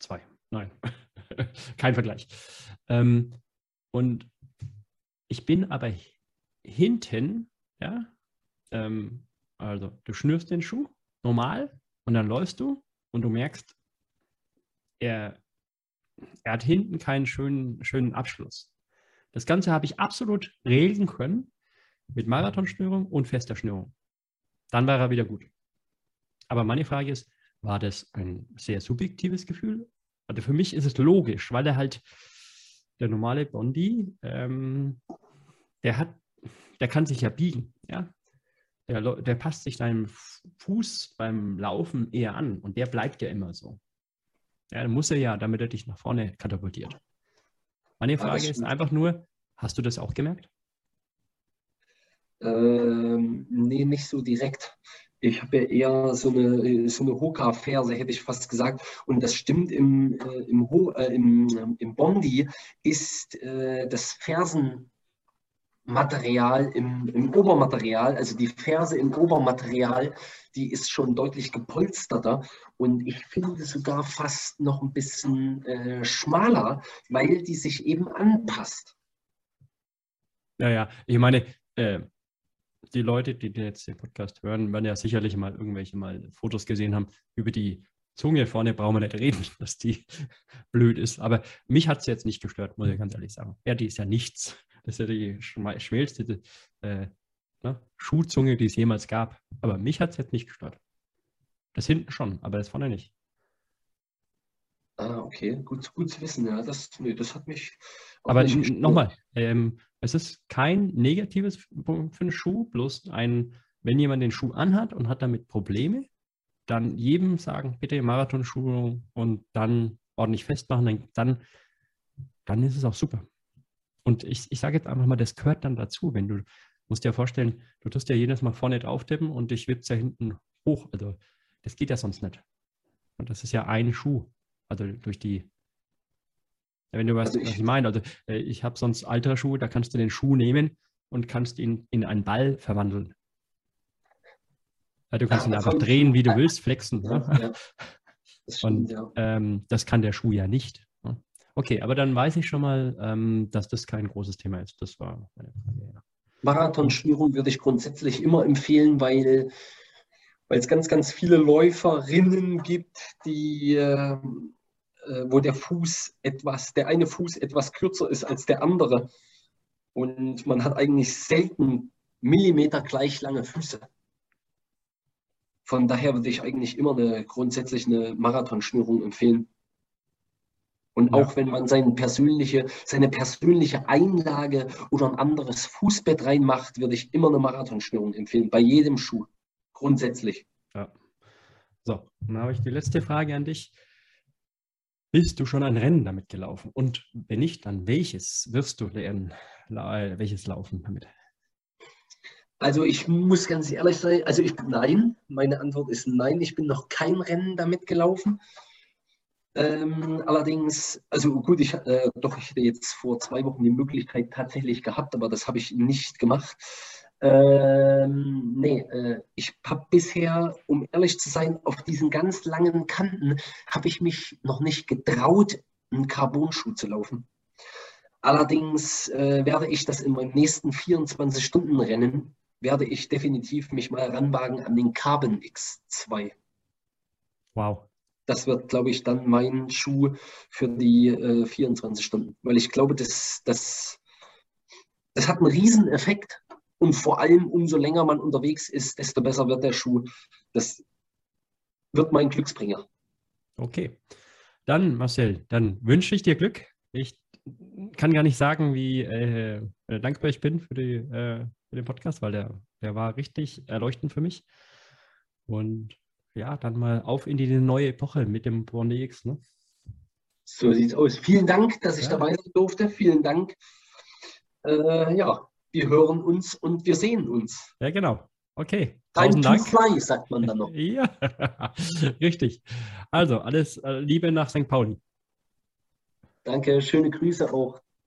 2. Nein, kein Vergleich. Ähm, und ich bin aber hinten, ja, ähm, also du schnürst den Schuh normal und dann läufst du und du merkst, er, er hat hinten keinen schönen, schönen Abschluss. Das Ganze habe ich absolut regeln können mit Marathonschnürung und fester Schnürung. Dann war er wieder gut. Aber meine Frage ist, war das ein sehr subjektives Gefühl? Also für mich ist es logisch, weil er halt, der normale Bondi, ähm, der hat, der kann sich ja biegen, ja. Der, der passt sich deinem Fuß beim Laufen eher an und der bleibt ja immer so. Ja, dann muss er ja, damit er dich nach vorne katapultiert. Meine Frage ist einfach nur, hast du das auch gemerkt? Ähm, nee, nicht so direkt. Ich habe ja eher so eine, so eine Hoka-Ferse, hätte ich fast gesagt. Und das stimmt, im, äh, im, äh, im, im Bondi ist äh, das Fersenmaterial im, im Obermaterial, also die Ferse im Obermaterial, die ist schon deutlich gepolsterter und ich finde sogar fast noch ein bisschen äh, schmaler, weil die sich eben anpasst. Ja, ja, ich meine, äh, die Leute, die jetzt den Podcast hören, werden ja sicherlich mal irgendwelche mal Fotos gesehen haben über die Zunge vorne brauchen wir nicht reden, dass die blöd ist. Aber mich hat es jetzt nicht gestört, muss ich ganz ehrlich sagen. Ja, die ist ja nichts. Das ist ja die schmälste äh, ne, Schuhzunge, die es jemals gab. Aber mich hat es jetzt nicht gestört. Das hinten schon, aber das vorne nicht. Ah, okay, gut, gut zu wissen. Ja, das, nee, das hat mich. Aber nochmal, ähm, es ist kein negatives für einen Schuh, bloß ein, wenn jemand den Schuh anhat und hat damit Probleme, dann jedem sagen, bitte Marathonschuhe und dann ordentlich festmachen, dann, dann ist es auch super. Und ich, ich sage jetzt einfach mal, das gehört dann dazu, wenn du musst dir vorstellen, du tust ja jedes Mal vorne drauf tippen und dich wird ja hinten hoch. Also das geht ja sonst nicht. Und das ist ja ein Schuh. Also durch die wenn du weißt, also was ich meine. Also äh, ich habe sonst Ultraschuhe, da kannst du den Schuh nehmen und kannst ihn in einen Ball verwandeln. Ja, du kannst ja, ihn einfach drehen, wie du willst, flexen. Ja, ne? das stimmt, und ähm, das kann der Schuh ja nicht. Ne? Okay, aber dann weiß ich schon mal, ähm, dass das kein großes Thema ist. Das war meine Frage. Marathonschnürung würde ich grundsätzlich immer empfehlen, weil, weil es ganz, ganz viele Läuferinnen gibt, die äh, äh, wo der Fuß etwas, der eine Fuß etwas kürzer ist als der andere. Und man hat eigentlich selten Millimeter gleich lange Füße. Von daher würde ich eigentlich immer eine, grundsätzlich eine Marathonschnürung empfehlen. Und ja. auch wenn man seine persönliche, seine persönliche Einlage oder ein anderes Fußbett reinmacht, würde ich immer eine Marathonschnürung empfehlen, bei jedem Schuh, grundsätzlich. Ja. So, dann habe ich die letzte Frage an dich. Bist du schon ein Rennen damit gelaufen? Und wenn nicht, dann welches wirst du lernen? Welches Laufen damit? Also ich muss ganz ehrlich sein, also ich nein, meine Antwort ist nein, ich bin noch kein Rennen damit gelaufen. Ähm, allerdings, also gut, ich, äh, doch, ich hätte jetzt vor zwei Wochen die Möglichkeit tatsächlich gehabt, aber das habe ich nicht gemacht. Ähm, nee, äh, ich habe bisher, um ehrlich zu sein, auf diesen ganz langen Kanten habe ich mich noch nicht getraut, einen Carbon-Schuh zu laufen. Allerdings äh, werde ich das in meinem nächsten 24-Stunden-Rennen, werde ich definitiv mich mal ranwagen an den Carbon X2. Wow. Das wird, glaube ich, dann mein Schuh für die äh, 24 Stunden. Weil ich glaube, das, das, das hat einen riesen Effekt und vor allem, umso länger man unterwegs ist, desto besser wird der Schuh. Das wird mein Glücksbringer. Okay. Dann, Marcel, dann wünsche ich dir Glück. Ich kann gar nicht sagen, wie äh, äh, dankbar ich bin für, die, äh, für den Podcast, weil der, der war richtig erleuchtend für mich. Und ja, dann mal auf in die neue Epoche mit dem Born X. Ne? So sieht's aus. Vielen Dank, dass ich ja. dabei sein durfte. Vielen Dank. Äh, ja, wir hören uns und wir sehen uns. Ja, genau. Okay. Time to fly, sagt man dann noch. ja, richtig. Also, alles äh, Liebe nach St. Pauli. Danke, schöne Grüße auch